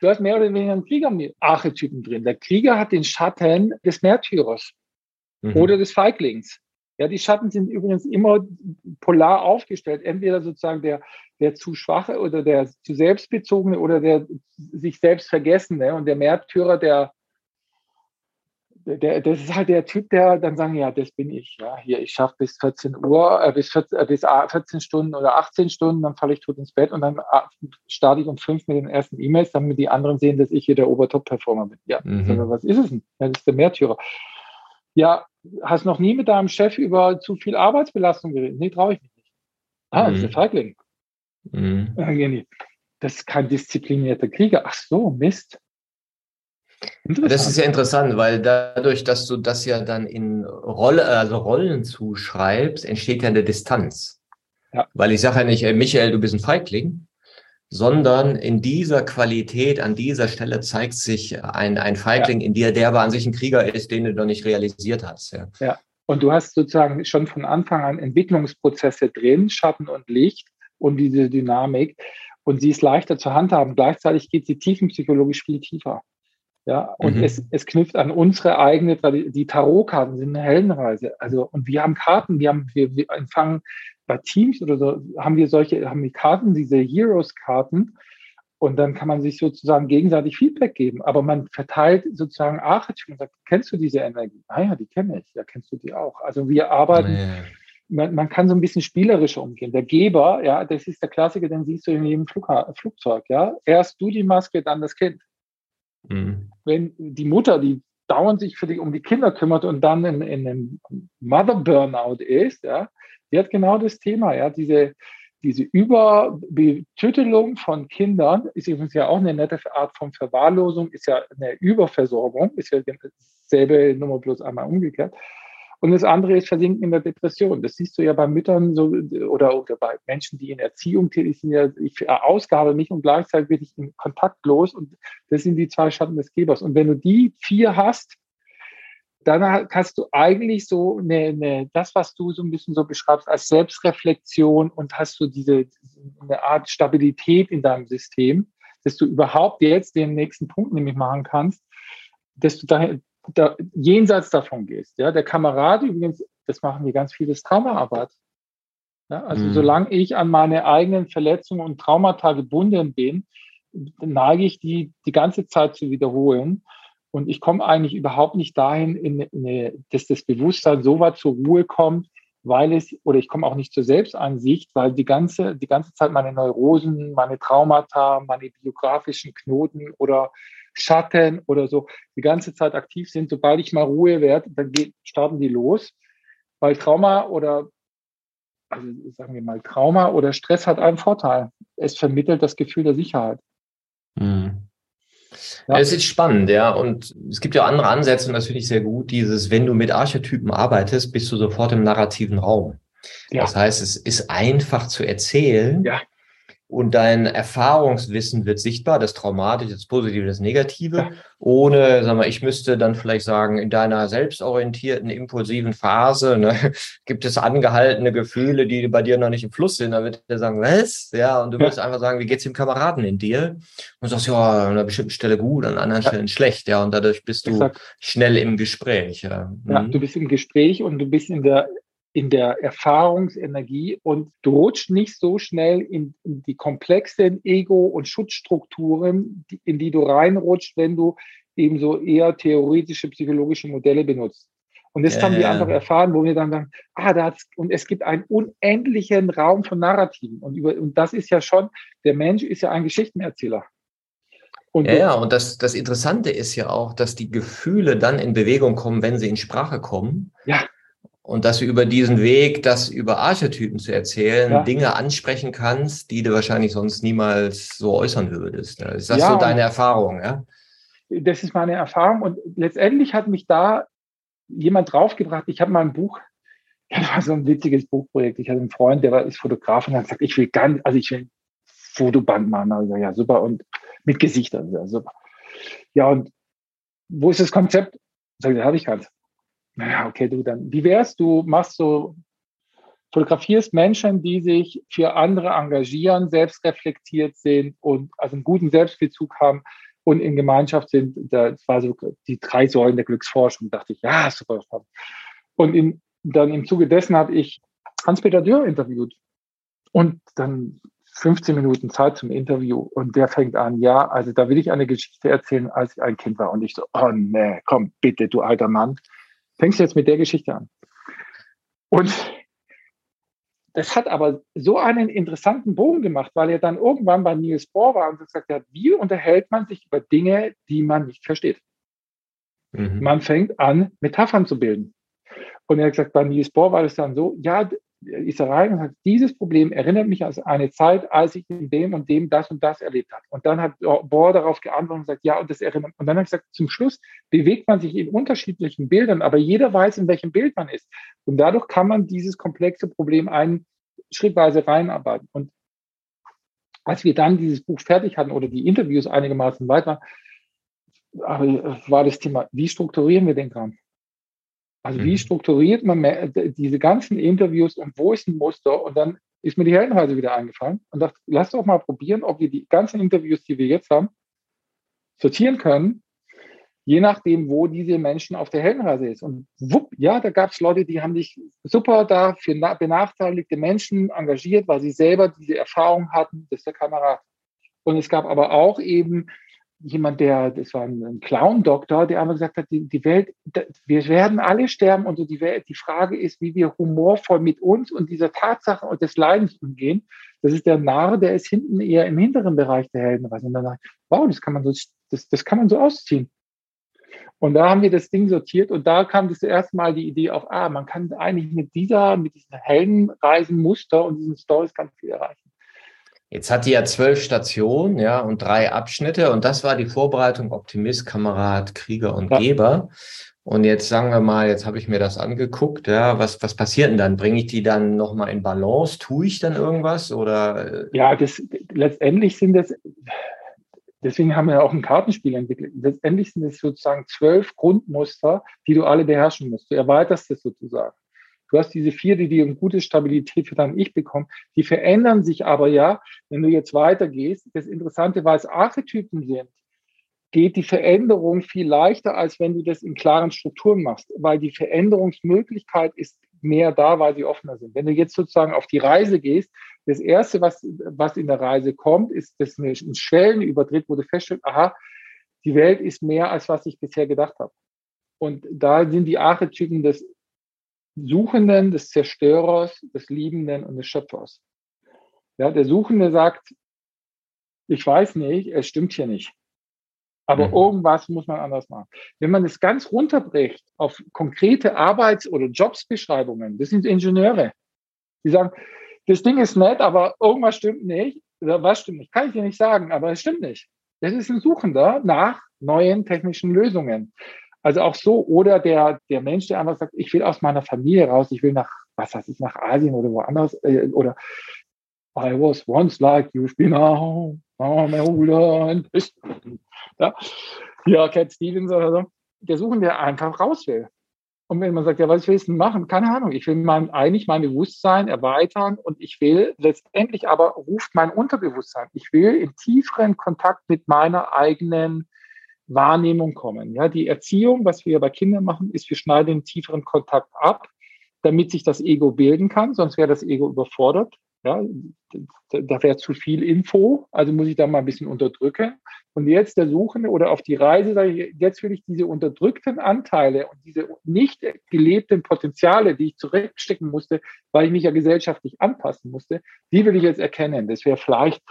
Du hast mehr oder weniger einen Krieger-Archetypen drin. Der Krieger hat den Schatten des Märtyrers mhm. oder des Feiglings. Ja, die Schatten sind übrigens immer polar aufgestellt. Entweder sozusagen der, der zu schwache oder der zu selbstbezogene oder der sich selbst vergessene und der Märtyrer, der der, das ist halt der Typ, der dann sagen, ja, das bin ich. Ja, hier, ich schaffe bis 14 Uhr, äh, bis, 14, äh, bis 14 Stunden oder 18 Stunden, dann falle ich tot ins Bett und dann äh, starte ich um fünf mit den ersten E-Mails, damit die anderen sehen, dass ich hier der Obertop-Performer bin. Ja, mhm. also, was ist es denn? Das ist der Märtyrer. Ja, hast noch nie mit deinem Chef über zu viel Arbeitsbelastung geredet? Nee, traue ich mich nicht. Ah, mhm. das ist der Feigling. Mhm. Das ist kein disziplinierter Krieger. Ach so, Mist. Das ist ja interessant, weil dadurch, dass du das ja dann in Rolle, also Rollen zuschreibst, entsteht ja eine Distanz. Ja. Weil ich sage ja nicht, Michael, du bist ein Feigling, sondern in dieser Qualität, an dieser Stelle zeigt sich ein, ein Feigling ja. in dir, der aber an sich ein Krieger ist, den du noch nicht realisiert hast. Ja. ja. Und du hast sozusagen schon von Anfang an Entwicklungsprozesse drin, Schatten und Licht und diese Dynamik. Und sie ist leichter zu handhaben. Gleichzeitig geht sie tiefenpsychologisch viel tiefer. Ja, und mhm. es, es knüpft an unsere eigene, die Tarotkarten sind eine Heldenreise. Also, und wir haben Karten, wir haben, wir, wir empfangen bei Teams oder so, haben wir solche, haben wir Karten, diese Heroes-Karten. Und dann kann man sich sozusagen gegenseitig Feedback geben. Aber man verteilt sozusagen Archetypen und sagt, kennst du diese Energie? Ah ja, die kenne ich. Ja, kennst du die auch? Also wir arbeiten, ja. man, man, kann so ein bisschen spielerischer umgehen. Der Geber, ja, das ist der Klassiker, den siehst du in jedem Flug, Flugzeug, ja. Erst du die Maske, dann das Kind. Mhm. Wenn die Mutter, die dauernd sich für die, um die Kinder kümmert und dann in, in einem Mother Burnout ist, ja, die hat genau das Thema, ja, diese, diese Überbetüttelung von Kindern ist übrigens ja auch eine nette Art von Verwahrlosung, ist ja eine Überversorgung, ist ja dieselbe Nummer bloß einmal umgekehrt. Und das andere ist Versinken in der Depression. Das siehst du ja bei Müttern so, oder, oder bei Menschen, die in Erziehung tätig sind. Ja, ich ausgabe mich und gleichzeitig bin ich in kontaktlos. Und das sind die zwei Schatten des Gebers. Und wenn du die vier hast, dann hast du eigentlich so eine, eine, das, was du so ein bisschen so beschreibst, als Selbstreflexion und hast du diese eine Art Stabilität in deinem System, dass du überhaupt jetzt den nächsten Punkt nämlich machen kannst, dass du da, da jenseits davon gehst. Ja, der Kamerad übrigens, das machen wir ganz vieles Traumaarbeit. Ja, also mhm. solange ich an meine eigenen Verletzungen und Traumata gebunden bin, neige ich die die ganze Zeit zu wiederholen. Und ich komme eigentlich überhaupt nicht dahin, in, in dass das Bewusstsein so weit zur Ruhe kommt, weil es, oder ich komme auch nicht zur Selbstansicht, weil die ganze, die ganze Zeit meine Neurosen, meine Traumata, meine biografischen Knoten oder Schatten oder so die ganze Zeit aktiv sind. Sobald ich mal Ruhe werde, dann geht, starten die los, weil Trauma oder also sagen wir mal, Trauma oder Stress hat einen Vorteil. Es vermittelt das Gefühl der Sicherheit. Mhm. Ja. Es ist spannend, ja. Und es gibt ja andere Ansätze und das finde ich sehr gut. Dieses, wenn du mit Archetypen arbeitest, bist du sofort im narrativen Raum. Ja. Das heißt, es ist einfach zu erzählen. Ja und dein Erfahrungswissen wird sichtbar, das Traumatische, das Positive, das Negative, ja. ohne, sag mal, ich müsste dann vielleicht sagen, in deiner selbstorientierten, impulsiven Phase ne, *laughs* gibt es angehaltene Gefühle, die bei dir noch nicht im Fluss sind. Da wird er sagen, was? Ja, und du wirst einfach sagen, wie geht's dem Kameraden in dir? Und du sagst, ja, an einer bestimmten Stelle gut, an anderen ja. Stellen schlecht, ja, und dadurch bist du Exakt. schnell im Gespräch. Ja. ja, mhm. du bist im Gespräch und du bist in der in der Erfahrungsenergie und du rutschst nicht so schnell in, in die komplexen Ego- und Schutzstrukturen, die, in die du reinrutscht, wenn du eben so eher theoretische psychologische Modelle benutzt. Und das ja, haben wir einfach erfahren, wo wir dann sagen, ah, da hat's, und es gibt einen unendlichen Raum von Narrativen. Und, über, und das ist ja schon, der Mensch ist ja ein Geschichtenerzähler. Und ja, ja, und das, das Interessante ist ja auch, dass die Gefühle dann in Bewegung kommen, wenn sie in Sprache kommen. Ja. Und dass du über diesen Weg, das über Archetypen zu erzählen, ja. Dinge ansprechen kannst, die du wahrscheinlich sonst niemals so äußern würdest. Ist das ja, so deine Erfahrung, ja? Das ist meine Erfahrung. Und letztendlich hat mich da jemand draufgebracht. Ich habe mal ein Buch, *laughs* das war so ein witziges Buchprojekt. Ich hatte einen Freund, der war, ist Fotograf und hat gesagt, ich will ganz, also ich will ein Fotoband machen. Also, ja, super. Und mit Gesichtern, ja, super. Ja, und wo ist das Konzept? Sag ich, habe ich ganz naja, okay, du dann, wie wärst du, machst so, fotografierst Menschen, die sich für andere engagieren, selbstreflektiert sind und also einen guten Selbstbezug haben und in Gemeinschaft sind. Das war so die drei Säulen der Glücksforschung. Da dachte ich, ja, super. Und in, dann im Zuge dessen habe ich Hans-Peter Dürr interviewt. Und dann 15 Minuten Zeit zum Interview und der fängt an, ja, also da will ich eine Geschichte erzählen, als ich ein Kind war. Und ich so, oh nee, komm, bitte, du alter Mann fängst du jetzt mit der Geschichte an. Und das hat aber so einen interessanten Bogen gemacht, weil er dann irgendwann bei Niels Bohr war und gesagt hat, wie unterhält man sich über Dinge, die man nicht versteht? Mhm. Man fängt an, Metaphern zu bilden. Und er hat gesagt, bei Niels Bohr war das dann so, ja, ist er rein und sagt, dieses Problem erinnert mich an eine Zeit, als ich in dem und dem das und das erlebt habe. Und dann hat Bohr darauf geantwortet und gesagt, ja, und das erinnert. Und dann habe ich gesagt, zum Schluss bewegt man sich in unterschiedlichen Bildern, aber jeder weiß, in welchem Bild man ist. Und dadurch kann man dieses komplexe Problem einen schrittweise reinarbeiten. Und als wir dann dieses Buch fertig hatten oder die Interviews einigermaßen weiter, war das Thema, wie strukturieren wir den Kram? Also mhm. wie strukturiert man diese ganzen Interviews und wo ist ein Muster? Und dann ist mir die Heldenreise wieder eingefallen und dachte, lass doch mal probieren, ob wir die ganzen Interviews, die wir jetzt haben, sortieren können, je nachdem, wo diese Menschen auf der Heldenreise ist. Und wupp, ja, da gab es Leute, die haben sich super da für benachteiligte Menschen engagiert, weil sie selber diese Erfahrung hatten, das ist der Kamerad. Und es gab aber auch eben jemand, der, das war ein, Clown-Doktor, der einmal gesagt hat, die, die Welt, wir werden alle sterben und so die Welt, die Frage ist, wie wir humorvoll mit uns und dieser Tatsache und des Leidens umgehen. Das ist der Narr, der ist hinten eher im hinteren Bereich der Heldenreise. Und dann ich, wow, das kann man so, das, das kann man so ausziehen. Und da haben wir das Ding sortiert und da kam das erste Mal die Idee auf, ah, man kann eigentlich mit dieser, mit diesen Heldenreisenmuster und diesen Stories ganz viel erreichen. Jetzt hat die ja zwölf Stationen, ja, und drei Abschnitte. Und das war die Vorbereitung Optimist, Kamerad, Krieger und ja. Geber. Und jetzt sagen wir mal, jetzt habe ich mir das angeguckt, ja, was, was passiert denn dann? Bringe ich die dann nochmal in Balance? Tue ich dann irgendwas oder? Äh? Ja, das, letztendlich sind das, deswegen haben wir auch ein Kartenspiel entwickelt. Letztendlich sind es sozusagen zwölf Grundmuster, die du alle beherrschen musst. Du erweiterst es sozusagen. Du hast diese vier, die dir eine gute Stabilität für dein Ich bekommen. Die verändern sich aber ja, wenn du jetzt weitergehst. Das Interessante, weil es Archetypen sind, geht die Veränderung viel leichter, als wenn du das in klaren Strukturen machst, weil die Veränderungsmöglichkeit ist mehr da, weil sie offener sind. Wenn du jetzt sozusagen auf die Reise gehst, das Erste, was, was in der Reise kommt, ist das ein Schwellenübertritt, wo du feststellst, aha, die Welt ist mehr, als was ich bisher gedacht habe. Und da sind die Archetypen des Suchenden, des Zerstörers, des Liebenden und des Schöpfers. Ja, der Suchende sagt, ich weiß nicht, es stimmt hier nicht. Aber mhm. irgendwas muss man anders machen. Wenn man es ganz runterbricht auf konkrete Arbeits- oder Jobsbeschreibungen, das sind Ingenieure. Die sagen, das Ding ist nett, aber irgendwas stimmt nicht. Oder was stimmt nicht? Kann ich dir nicht sagen, aber es stimmt nicht. Das ist ein Suchender nach neuen technischen Lösungen. Also auch so, oder der, der Mensch, der einfach sagt, ich will aus meiner Familie raus, ich will nach, was weiß ich, nach Asien oder woanders, äh, oder I was once like you, be now, I'm older ja, ja, Cat Stevens oder so. Der suchen, der einfach raus will. Und wenn man sagt, ja, was willst du machen? Keine Ahnung. Ich will mein, eigentlich mein Bewusstsein erweitern und ich will letztendlich aber ruft mein Unterbewusstsein. Ich will in tieferen Kontakt mit meiner eigenen Wahrnehmung kommen. Ja, die Erziehung, was wir bei Kindern machen, ist, wir schneiden den tieferen Kontakt ab, damit sich das Ego bilden kann, sonst wäre das Ego überfordert. Ja, da wäre zu viel Info, also muss ich da mal ein bisschen unterdrücken. Und jetzt der Suchende oder auf die Reise, sage ich, jetzt will ich diese unterdrückten Anteile und diese nicht gelebten Potenziale, die ich zurückstecken musste, weil ich mich ja gesellschaftlich anpassen musste, die will ich jetzt erkennen. Das wäre vielleicht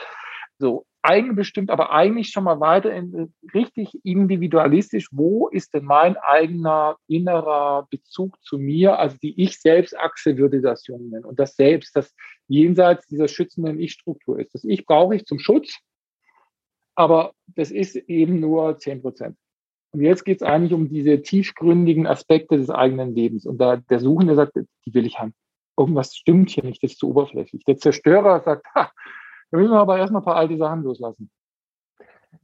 so eigenbestimmt, aber eigentlich schon mal weiter in, richtig individualistisch. Wo ist denn mein eigener innerer Bezug zu mir? Also die Ich-Selbst-Achse würde das Jung nennen. Und das Selbst, das jenseits dieser schützenden Ich-Struktur ist. Das Ich brauche ich zum Schutz, aber das ist eben nur 10 Prozent. Und jetzt geht es eigentlich um diese tiefgründigen Aspekte des eigenen Lebens. Und da der Suchende sagt, die will ich haben. Irgendwas stimmt hier nicht, das ist zu oberflächlich. Der Zerstörer sagt, ha, da müssen wir aber erstmal ein paar alte Sachen loslassen.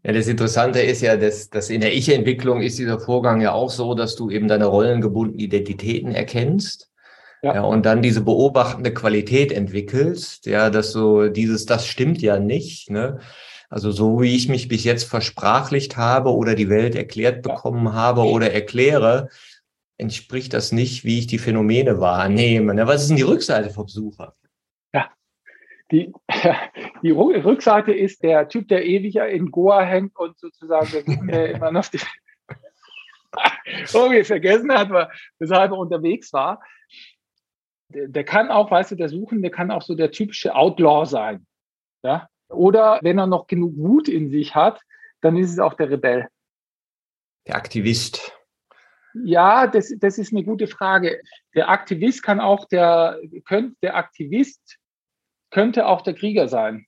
Ja, das Interessante ist ja, dass, dass in der Ich-Entwicklung ist dieser Vorgang ja auch so, dass du eben deine rollengebundenen Identitäten erkennst. Ja. ja. und dann diese beobachtende Qualität entwickelst, ja, dass so dieses, das stimmt ja nicht, ne? Also so wie ich mich bis jetzt versprachlicht habe oder die Welt erklärt bekommen habe oder erkläre, entspricht das nicht, wie ich die Phänomene wahrnehme. Ne? Was ist denn die Rückseite vom Besucher? Die, *laughs* die Rückseite ist der Typ, der ewig in Goa hängt und sozusagen der immer noch die, *laughs* irgendwie vergessen hat, weshalb er unterwegs war. Der, der, kann auch, weißt du, der Suchende kann auch so der typische Outlaw sein. Ja? Oder wenn er noch genug Wut in sich hat, dann ist es auch der Rebell. Der Aktivist. Ja, das, das ist eine gute Frage. Der Aktivist kann auch der, könnte, der Aktivist könnte auch der Krieger sein.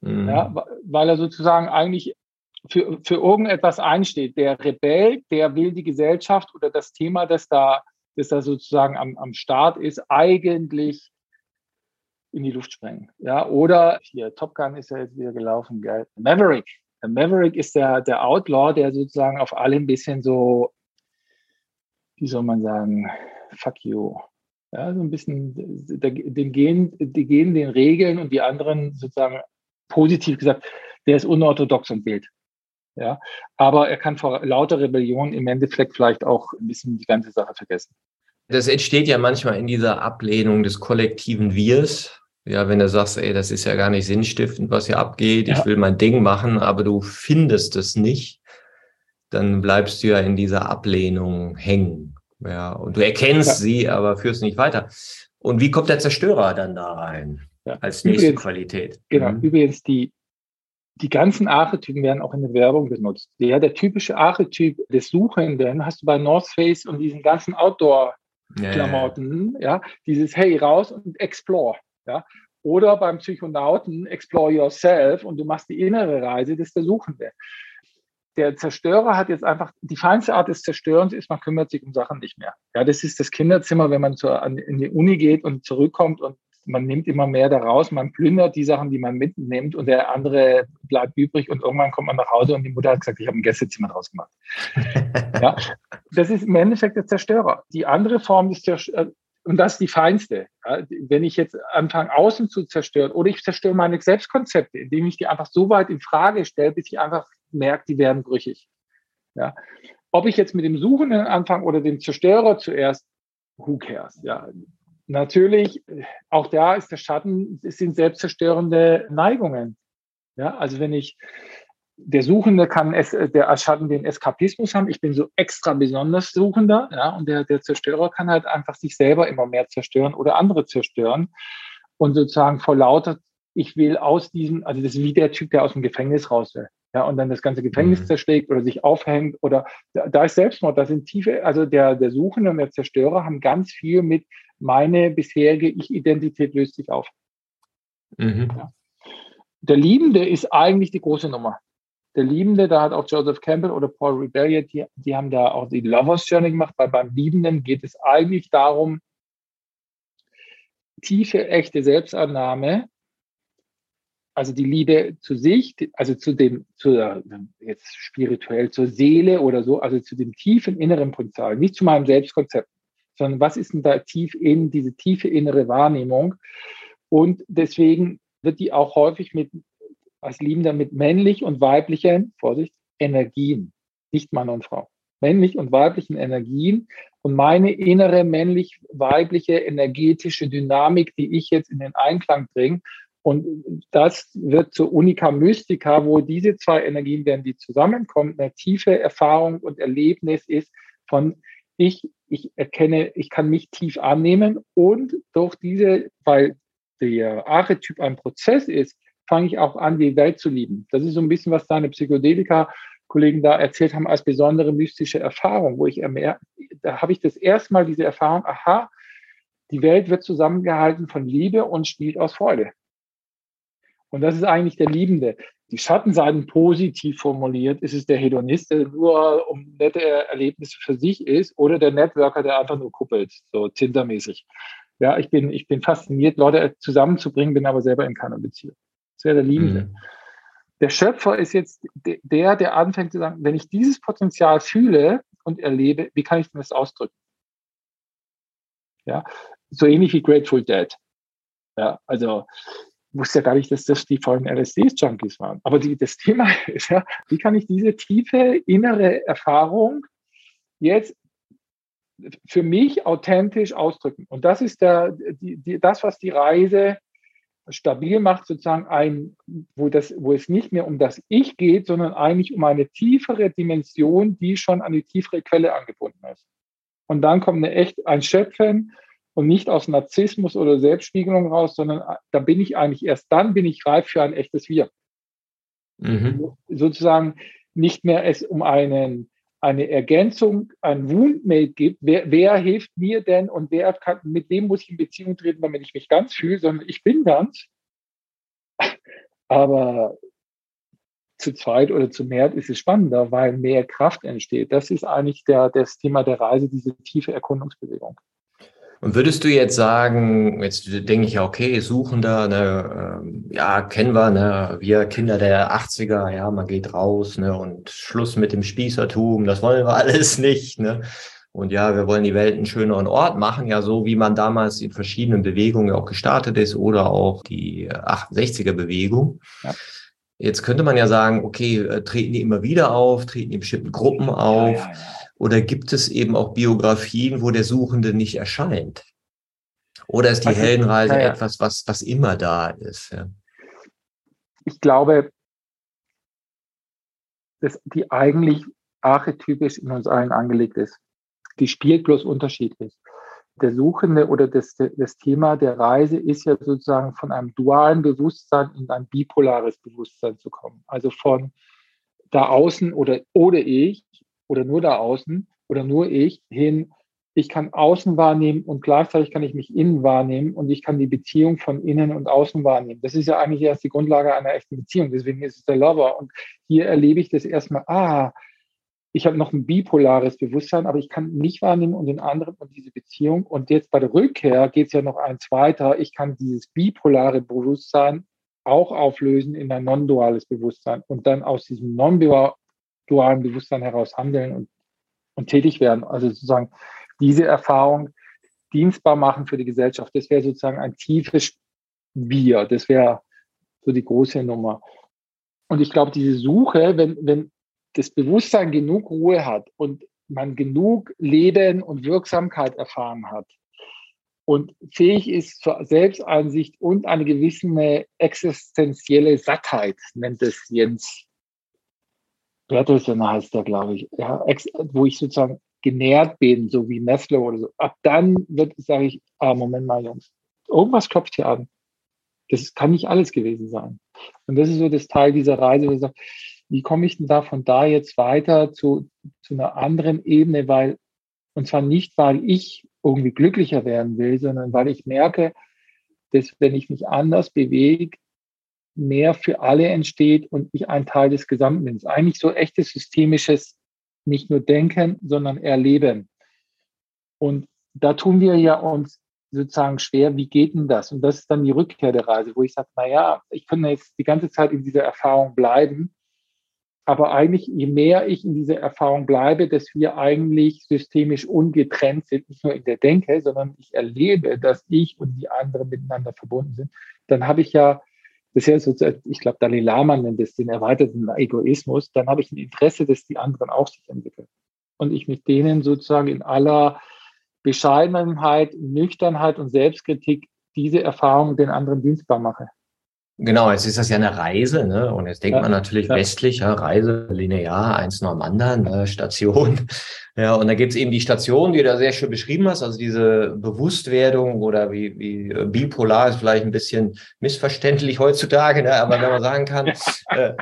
Mhm. Ja, weil er sozusagen eigentlich für, für irgendetwas einsteht. Der Rebell, der will die Gesellschaft oder das Thema, das da, das da sozusagen am, am Start ist, eigentlich in die Luft sprengen. Ja, oder hier, Top Gun ist ja jetzt wieder gelaufen, gell? Maverick. Der Maverick ist der, der Outlaw, der sozusagen auf alle ein bisschen so, wie soll man sagen, fuck you. Ja, so ein bisschen, den gehen, die gehen den Regeln und die anderen sozusagen positiv gesagt, der ist unorthodox und wild. Ja, aber er kann vor lauter Rebellion im Endeffekt vielleicht auch ein bisschen die ganze Sache vergessen. Das entsteht ja manchmal in dieser Ablehnung des kollektiven Wirs. Ja, wenn du sagst, ey, das ist ja gar nicht sinnstiftend, was hier abgeht, ja. ich will mein Ding machen, aber du findest es nicht, dann bleibst du ja in dieser Ablehnung hängen. Ja, und du erkennst ja. sie, aber führst nicht weiter. Und wie kommt der Zerstörer dann da rein? Ja. Als nächste übrigens, Qualität. Genau, mhm. übrigens die, die ganzen Archetypen werden auch in der Werbung benutzt. Ja, der typische Archetyp des Suchenden hast du bei North Face und diesen ganzen Outdoor-Klamotten, ja, ja, dieses Hey, raus und explore, ja. Oder beim Psychonauten explore yourself und du machst die innere Reise, das ist der Suchende. Der Zerstörer hat jetzt einfach, die feinste Art des Zerstörens ist, man kümmert sich um Sachen nicht mehr. Ja, das ist das Kinderzimmer, wenn man zur, an, in die Uni geht und zurückkommt und man nimmt immer mehr daraus, man plündert die Sachen, die man mitnimmt und der andere bleibt übrig und irgendwann kommt man nach Hause und die Mutter hat gesagt, ich habe ein Gästezimmer draus gemacht. *laughs* ja, das ist im Endeffekt der Zerstörer. Die andere Form des Zerstörers, äh, und das ist die feinste. Ja, wenn ich jetzt anfange, außen zu zerstören oder ich zerstöre meine Selbstkonzepte, indem ich die einfach so weit in Frage stelle, bis ich einfach merke, die werden brüchig. Ja. Ob ich jetzt mit dem Suchenden anfange oder dem Zerstörer zuerst, who cares? Ja, natürlich, auch da ist der Schatten, es sind selbstzerstörende Neigungen. Ja, also wenn ich, der Suchende kann es, der Schatten den Eskapismus haben. Ich bin so extra besonders Suchender, ja, und der, der Zerstörer kann halt einfach sich selber immer mehr zerstören oder andere zerstören und sozusagen vor lauter, ich will aus diesem, also das ist wie der Typ, der aus dem Gefängnis raus will ja, und dann das ganze Gefängnis mhm. zerschlägt oder sich aufhängt oder da, da ist Selbstmord, da sind tiefe, also der, der Suchende und der Zerstörer haben ganz viel mit meine bisherige Ich-Identität löst sich auf. Mhm. Ja. Der Liebende ist eigentlich die große Nummer. Der Liebende, da hat auch Joseph Campbell oder Paul Rebellion, die, die haben da auch die Lovers Journey gemacht, weil beim Liebenden geht es eigentlich darum, tiefe, echte Selbstannahme also die Liebe zu sich, also zu dem, zu jetzt spirituell zur Seele oder so, also zu dem tiefen inneren Potenzial, nicht zu meinem Selbstkonzept, sondern was ist denn da tief in diese tiefe innere Wahrnehmung? Und deswegen wird die auch häufig mit, als Liebender mit männlich und weiblichen, Vorsicht, Energien, nicht Mann und Frau, männlich und weiblichen Energien und meine innere männlich-weibliche energetische Dynamik, die ich jetzt in den Einklang bringe, und das wird zur Unica Mystica, wo diese zwei Energien werden, die zusammenkommen, eine tiefe Erfahrung und Erlebnis ist von ich, ich erkenne, ich kann mich tief annehmen und durch diese, weil der Archetyp ein Prozess ist, fange ich auch an, die Welt zu lieben. Das ist so ein bisschen, was deine Psychedelika-Kollegen da erzählt haben als besondere mystische Erfahrung, wo ich da habe ich das erste Mal diese Erfahrung, aha, die Welt wird zusammengehalten von Liebe und spielt aus Freude. Und das ist eigentlich der Liebende. Die Schattenseiten positiv formuliert, ist es der Hedonist, der nur um nette Erlebnisse für sich ist, oder der Networker, der einfach nur kuppelt, so zintermäßig. Ja, ich bin, ich bin fasziniert, Leute zusammenzubringen, bin aber selber in keiner Beziehung. Das wäre der Liebende. Mhm. Der Schöpfer ist jetzt der, der anfängt zu sagen, wenn ich dieses Potenzial fühle und erlebe, wie kann ich denn das ausdrücken? Ja, so ähnlich wie Grateful Dead. Ja, also wusste ja gar nicht, dass das die vollen LSD-Junkies waren. Aber die, das Thema *laughs* ist ja, wie kann ich diese tiefe innere Erfahrung jetzt für mich authentisch ausdrücken? Und das ist der, die, die, das, was die Reise stabil macht, sozusagen ein, wo, das, wo es nicht mehr um das Ich geht, sondern eigentlich um eine tiefere Dimension, die schon an die tiefere Quelle angebunden ist. Und dann kommt eine echt ein Schöpfen und nicht aus Narzissmus oder Selbstspiegelung raus, sondern äh, da bin ich eigentlich erst dann bin ich reif für ein echtes Wir. Mhm. Sozusagen nicht mehr es um einen eine Ergänzung, ein Woundmate gibt, wer, wer hilft mir denn und wer kann, mit wem muss ich in Beziehung treten, damit ich mich ganz fühle, sondern ich bin ganz. Aber zu zweit oder zu mehr ist es spannender, weil mehr Kraft entsteht. Das ist eigentlich der, das Thema der Reise, diese tiefe Erkundungsbewegung. Und würdest du jetzt sagen, jetzt denke ich ja, okay, Suchender, ne, äh, ja, kennen wir, ne, wir Kinder der 80er, ja, man geht raus, ne, und Schluss mit dem Spießertum, das wollen wir *laughs* alles nicht, ne. Und ja, wir wollen die Welt einen schöneren Ort machen, ja, so wie man damals in verschiedenen Bewegungen auch gestartet ist oder auch die 68er Bewegung. Ja. Jetzt könnte man ja sagen, okay, äh, treten die immer wieder auf, treten die bestimmten Gruppen auf? Ja, ja, oder gibt es eben auch Biografien, wo der Suchende nicht erscheint? Oder ist die also, Heldenreise ja. etwas, was, was immer da ist? Ja? Ich glaube, dass die eigentlich archetypisch in uns allen angelegt ist. Die spielt bloß unterschiedlich. Der Suchende oder das, das Thema der Reise ist ja sozusagen von einem dualen Bewusstsein in ein bipolares Bewusstsein zu kommen. Also von da außen oder, oder ich oder nur da außen oder nur ich hin, ich kann außen wahrnehmen und gleichzeitig kann ich mich innen wahrnehmen und ich kann die Beziehung von innen und außen wahrnehmen. Das ist ja eigentlich erst die Grundlage einer echten Beziehung. Deswegen ist es der Lover. Und hier erlebe ich das erstmal, ah, ich habe noch ein bipolares Bewusstsein, aber ich kann nicht wahrnehmen und den anderen und diese Beziehung. Und jetzt bei der Rückkehr geht es ja noch eins weiter. Ich kann dieses bipolare Bewusstsein auch auflösen in ein non-duales Bewusstsein und dann aus diesem non-dualen dualen Bewusstsein heraus handeln und, und tätig werden. Also sozusagen diese Erfahrung dienstbar machen für die Gesellschaft. Das wäre sozusagen ein tiefes Wir. Das wäre so die große Nummer. Und ich glaube, diese Suche, wenn, wenn das Bewusstsein genug Ruhe hat und man genug Leben und Wirksamkeit erfahren hat und fähig ist zur Selbsteinsicht und eine gewisse existenzielle Sattheit, nennt es Jens Bertelsen heißt der, glaube ich, ja, wo ich sozusagen genährt bin, so wie Nestle oder so. Ab dann sage ich, ah, Moment mal, Jungs, irgendwas klopft hier an. Das kann nicht alles gewesen sein. Und das ist so das Teil dieser Reise, wo ich sage, wie komme ich denn da von da jetzt weiter zu, zu einer anderen Ebene, weil, und zwar nicht, weil ich irgendwie glücklicher werden will, sondern weil ich merke, dass wenn ich mich anders bewege, mehr für alle entsteht und ich ein Teil des Gesamten bin. Ist eigentlich so echtes systemisches, nicht nur Denken, sondern Erleben. Und da tun wir ja uns sozusagen schwer, wie geht denn das? Und das ist dann die Rückkehr der Reise, wo ich sage, na ja, ich könnte jetzt die ganze Zeit in dieser Erfahrung bleiben, aber eigentlich, je mehr ich in dieser Erfahrung bleibe, dass wir eigentlich systemisch ungetrennt sind, nicht nur in der Denke, sondern ich erlebe, dass ich und die anderen miteinander verbunden sind, dann habe ich ja das ist ja so, ich glaube, Dalai Lama nennt es den erweiterten Egoismus, dann habe ich ein Interesse, dass die anderen auch sich entwickeln. Und ich mit denen sozusagen in aller Bescheidenheit, Nüchternheit und Selbstkritik diese Erfahrung den anderen dienstbar mache. Genau, jetzt ist das ja eine Reise, ne? Und jetzt denkt ja, man natürlich ja. westlich, ja, Reise, linear, eins nach dem anderen, ne? *laughs* Station. Ja, und da gibt's eben die Station, die du da sehr schön beschrieben hast, also diese Bewusstwerdung oder wie, wie äh, bipolar ist vielleicht ein bisschen missverständlich heutzutage, ne? aber wenn man sagen kann, *laughs* äh,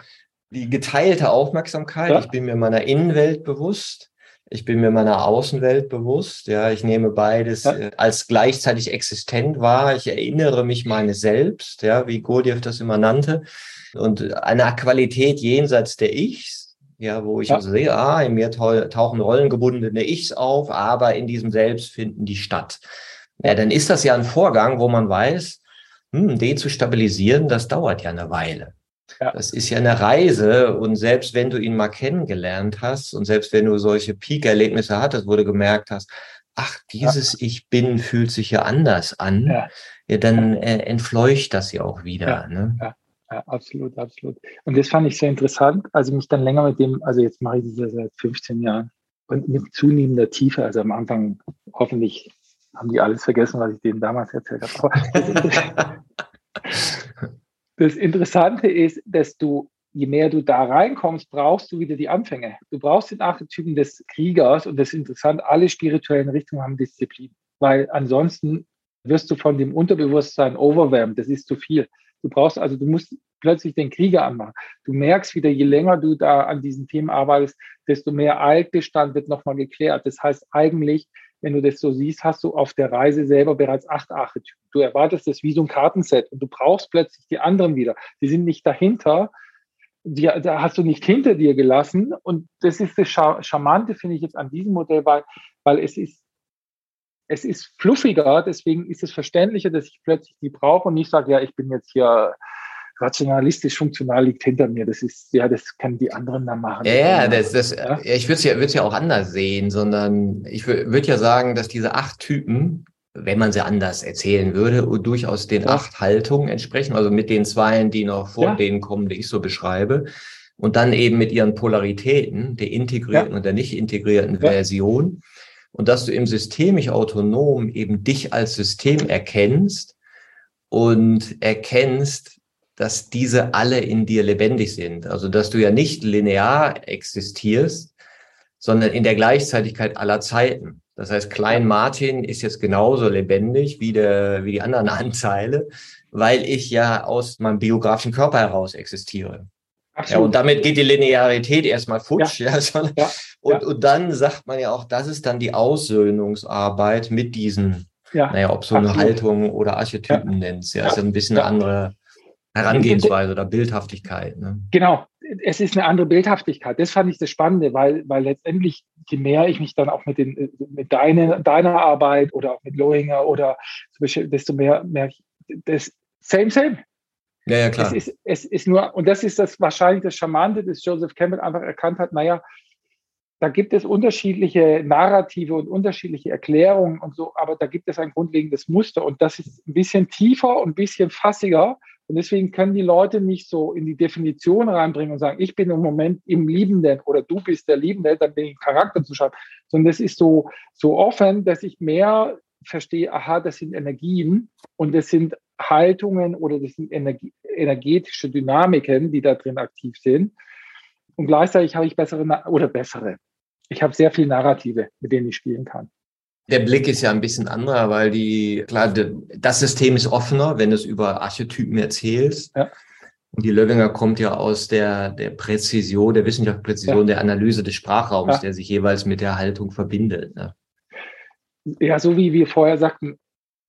die geteilte Aufmerksamkeit, ich bin mir meiner Innenwelt bewusst, ich bin mir meiner Außenwelt bewusst. Ja, ich nehme beides ja. Äh, als gleichzeitig existent wahr. Ich erinnere mich meines Selbst, ja, wie Gurdjieff das immer nannte. Und eine Qualität jenseits der Ichs, ja, wo ich ja. also sehe, ah, in mir tauchen rollengebundene Ichs auf, aber in diesem Selbst finden die statt. Ja, dann ist das ja ein Vorgang, wo man weiß, hm, den zu stabilisieren, das dauert ja eine Weile. Ja. Das ist ja eine Reise und selbst wenn du ihn mal kennengelernt hast und selbst wenn du solche Peak-Erlebnisse hattest, wo du gemerkt hast, ach, dieses ja. Ich Bin fühlt sich ja anders an, ja, ja dann äh, entfleucht das ja auch wieder. Ja, ne? ja, absolut, absolut. Und das fand ich sehr interessant, also mich dann länger mit dem, also jetzt mache ich das ja seit 15 Jahren und mit zunehmender Tiefe, also am Anfang hoffentlich haben die alles vergessen, was ich denen damals erzählt habe. *laughs* *laughs* Das Interessante ist, dass du, je mehr du da reinkommst, brauchst du wieder die Anfänge. Du brauchst den Archetypen des Kriegers und das ist interessant, alle spirituellen Richtungen haben Disziplin, weil ansonsten wirst du von dem Unterbewusstsein overwhelmed, das ist zu viel. Du brauchst also, du musst plötzlich den Krieger anmachen. Du merkst wieder, je länger du da an diesen Themen arbeitest, desto mehr Altbestand wird nochmal geklärt. Das heißt eigentlich, wenn du das so siehst, hast du auf der Reise selber bereits acht Archetypen. Du erwartest das wie so ein Kartenset und du brauchst plötzlich die anderen wieder. Die sind nicht dahinter, die, da hast du nicht hinter dir gelassen. Und das ist das Charmante, finde ich jetzt an diesem Modell, weil, weil es ist, es ist fluffiger, deswegen ist es verständlicher, dass ich plötzlich die brauche und nicht sage, ja, ich bin jetzt hier rationalistisch funktional liegt hinter mir. Das ist, ja, das können die anderen dann machen. Ja, ja, das, das, ja? ich würde es ja, ja auch anders sehen, sondern ich würde ja sagen, dass diese acht Typen, wenn man sie anders erzählen würde, durchaus den ja. acht Haltungen entsprechen, also mit den Zweien, die noch vor ja. denen kommen, die ich so beschreibe. Und dann eben mit ihren Polaritäten, der integrierten und der nicht integrierten Version. Und dass du im systemisch autonom eben dich als System erkennst und erkennst, dass diese alle in dir lebendig sind. Also dass du ja nicht linear existierst, sondern in der Gleichzeitigkeit aller Zeiten. Das heißt, Klein Martin ist jetzt genauso lebendig wie, der, wie die anderen *laughs* Anteile, weil ich ja aus meinem biografischen Körper heraus existiere. Ja, und damit geht die Linearität erstmal futsch. Ja. Ja, ja. Und, und dann sagt man ja auch, das ist dann die Aussöhnungsarbeit mit diesen, ja. naja, ob so eine. Haltung oder Archetypen ja. nennst. Ja, ist ja ein bisschen eine andere Herangehensweise oder Bildhaftigkeit. Ne? Genau, es ist eine andere Bildhaftigkeit. Das fand ich das Spannende, weil, weil letztendlich, je mehr ich mich dann auch mit, den, mit deine, deiner Arbeit oder auch mit Lohinger oder desto mehr merke ich, das same, same. Ja, ja, klar. Es ist, es ist nur, und das ist das wahrscheinlich das Charmante, dass Joseph Campbell einfach erkannt hat, naja, da gibt es unterschiedliche Narrative und unterschiedliche Erklärungen und so, aber da gibt es ein grundlegendes Muster und das ist ein bisschen tiefer und ein bisschen fassiger und deswegen können die Leute nicht so in die Definition reinbringen und sagen, ich bin im Moment im Liebenden oder du bist der Liebende, dann bin ich Charakter zu schreiben, sondern das ist so, so offen, dass ich mehr verstehe, aha, das sind Energien und das sind Haltungen oder das sind Energie, energetische Dynamiken, die da drin aktiv sind. Und gleichzeitig habe ich bessere oder bessere. Ich habe sehr viele Narrative, mit denen ich spielen kann. Der Blick ist ja ein bisschen anderer, weil die, klar, das System ist offener, wenn du es über Archetypen erzählst. Ja. Und die Löwinger kommt ja aus der, der Präzision, der Wissenschaftspräzision, ja. der Analyse des Sprachraums, ja. der sich jeweils mit der Haltung verbindet. Ne? Ja, so wie wir vorher sagten,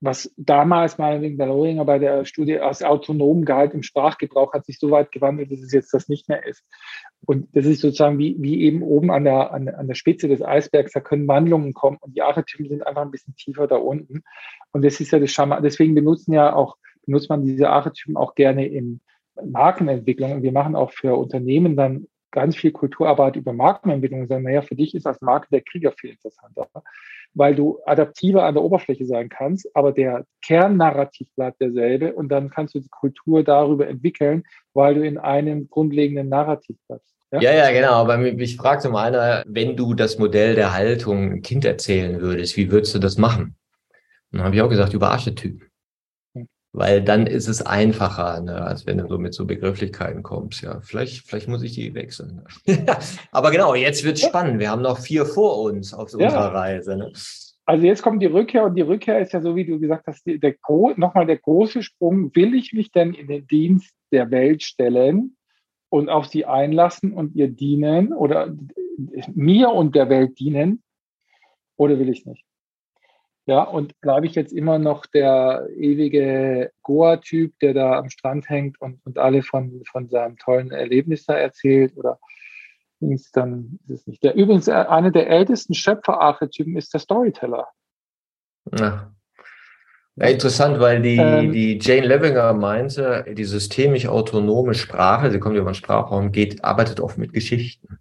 was damals mal wegen der Lohinger bei der Studie aus autonomem Gehalt im Sprachgebrauch hat sich so weit gewandelt, dass es jetzt das nicht mehr ist. Und das ist sozusagen wie, wie eben oben an der, an, an der Spitze des Eisbergs, da können Wandlungen kommen und die Archetypen sind einfach ein bisschen tiefer da unten. Und das ist ja das Charme. Deswegen benutzen ja auch, benutzt man diese Archetypen auch gerne in Markenentwicklung. Und wir machen auch für Unternehmen dann ganz viel Kulturarbeit über Markenentwicklung sagen, naja, für dich ist als Marke der Krieger viel interessanter weil du adaptiver an der Oberfläche sein kannst, aber der Kernnarrativ bleibt derselbe und dann kannst du die Kultur darüber entwickeln, weil du in einem grundlegenden Narrativ bleibst. Ja? ja, ja, genau. Aber mich fragte mal einer, wenn du das Modell der Haltung Kind erzählen würdest, wie würdest du das machen? Und dann habe ich auch gesagt, über Archetypen. Weil dann ist es einfacher, ne, als wenn du so mit so Begrifflichkeiten kommst. Ja, vielleicht, vielleicht muss ich die wechseln. *laughs* Aber genau, jetzt wird spannend. Wir haben noch vier vor uns auf ja. unserer Reise. Ne? Also jetzt kommt die Rückkehr und die Rückkehr ist ja so, wie du gesagt hast, der, nochmal der große Sprung. Will ich mich denn in den Dienst der Welt stellen und auf sie einlassen und ihr dienen oder mir und der Welt dienen oder will ich nicht? Ja, und bleibe ich jetzt immer noch der ewige Goa-Typ, der da am Strand hängt und, und alle von, von seinem tollen Erlebnis da erzählt? Oder ist dann ist es nicht. Der übrigens äh, einer der ältesten Schöpferarchetypen ist der Storyteller. Ja. ja interessant, weil die, ähm, die Jane Levinger meinte, die systemisch autonome Sprache, sie kommt über den Sprachraum, geht, arbeitet oft mit Geschichten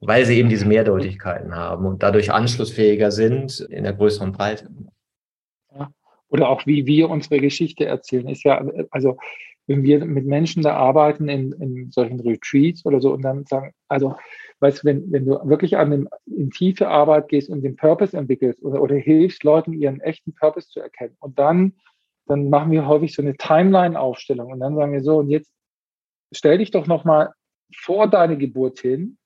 weil sie eben diese Mehrdeutigkeiten haben und dadurch anschlussfähiger sind in der größeren Breite. Ja. Oder auch wie wir unsere Geschichte erzählen, ist ja, also wenn wir mit Menschen da arbeiten in, in solchen Retreats oder so und dann sagen, also weißt du, wenn, wenn du wirklich an dem, in tiefe Arbeit gehst und den Purpose entwickelst oder, oder hilfst Leuten, ihren echten Purpose zu erkennen und dann, dann machen wir häufig so eine Timeline-Aufstellung und dann sagen wir so, und jetzt stell dich doch nochmal vor deine Geburt hin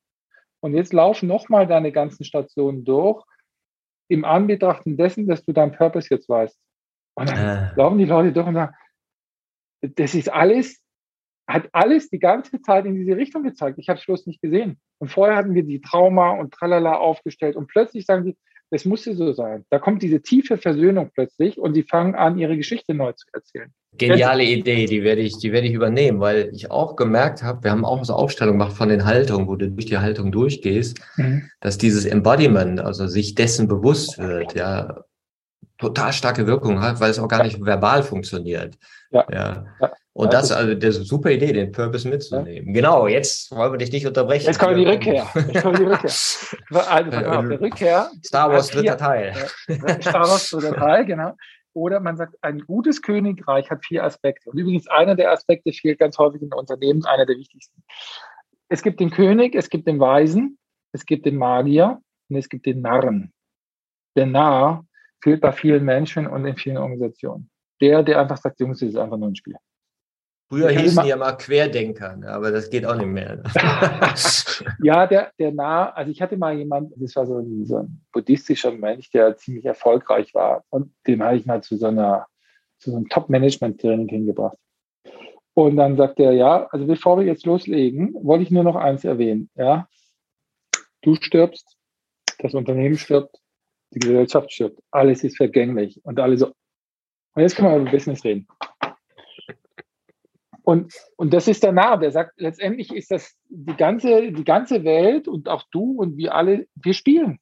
und jetzt laufen nochmal deine ganzen Stationen durch, im Anbetrachten dessen, dass du deinen Purpose jetzt weißt. Und dann äh. laufen die Leute durch und sagen, das ist alles, hat alles die ganze Zeit in diese Richtung gezeigt. Ich habe es bloß nicht gesehen. Und vorher hatten wir die Trauma und Tralala aufgestellt und plötzlich sagen sie, das musste so sein. Da kommt diese tiefe Versöhnung plötzlich und sie fangen an, ihre Geschichte neu zu erzählen. Geniale Idee, die werde ich, die werde ich übernehmen, weil ich auch gemerkt habe, wir haben auch so Aufstellung gemacht von den Haltungen, wo du durch die Haltung durchgehst, mhm. dass dieses Embodiment, also sich dessen bewusst wird, ja, total starke Wirkung hat, weil es auch gar nicht verbal funktioniert. Ja. ja. Und das, also das ist eine super Idee, den Purpose mitzunehmen. Ja. Genau, jetzt wollen wir dich nicht unterbrechen. Jetzt kommen wir die Rückkehr. Jetzt kommen die Rückkehr. *laughs* Also, auf, der Rückkehr. Star Wars dritter Teil. Star Wars dritter Teil, genau. Oder man sagt, ein gutes Königreich hat vier Aspekte. Und übrigens, einer der Aspekte fehlt ganz häufig in Unternehmen, einer der wichtigsten. Es gibt den König, es gibt den Weisen, es gibt den Magier und es gibt den Narren. Der Narr fehlt bei vielen Menschen und in vielen Organisationen. Der, der einfach sagt, Jungs, das ist einfach nur ein Spiel. Früher hießen die ja mal Querdenker, ne, aber das geht auch nicht mehr. *laughs* ja, der, der nah, also ich hatte mal jemanden, das war so ein, so ein buddhistischer Mensch, der ziemlich erfolgreich war. Und den habe ich mal zu so einer, zu so einem Top-Management-Training hingebracht. Und dann sagt er, ja, also bevor wir jetzt loslegen, wollte ich nur noch eins erwähnen. Ja, du stirbst, das Unternehmen stirbt, die Gesellschaft stirbt, alles ist vergänglich. Und alle so, und jetzt können wir über Business reden. Und, und das ist der Narr, der sagt, letztendlich ist das die ganze, die ganze Welt und auch du und wir alle, wir spielen.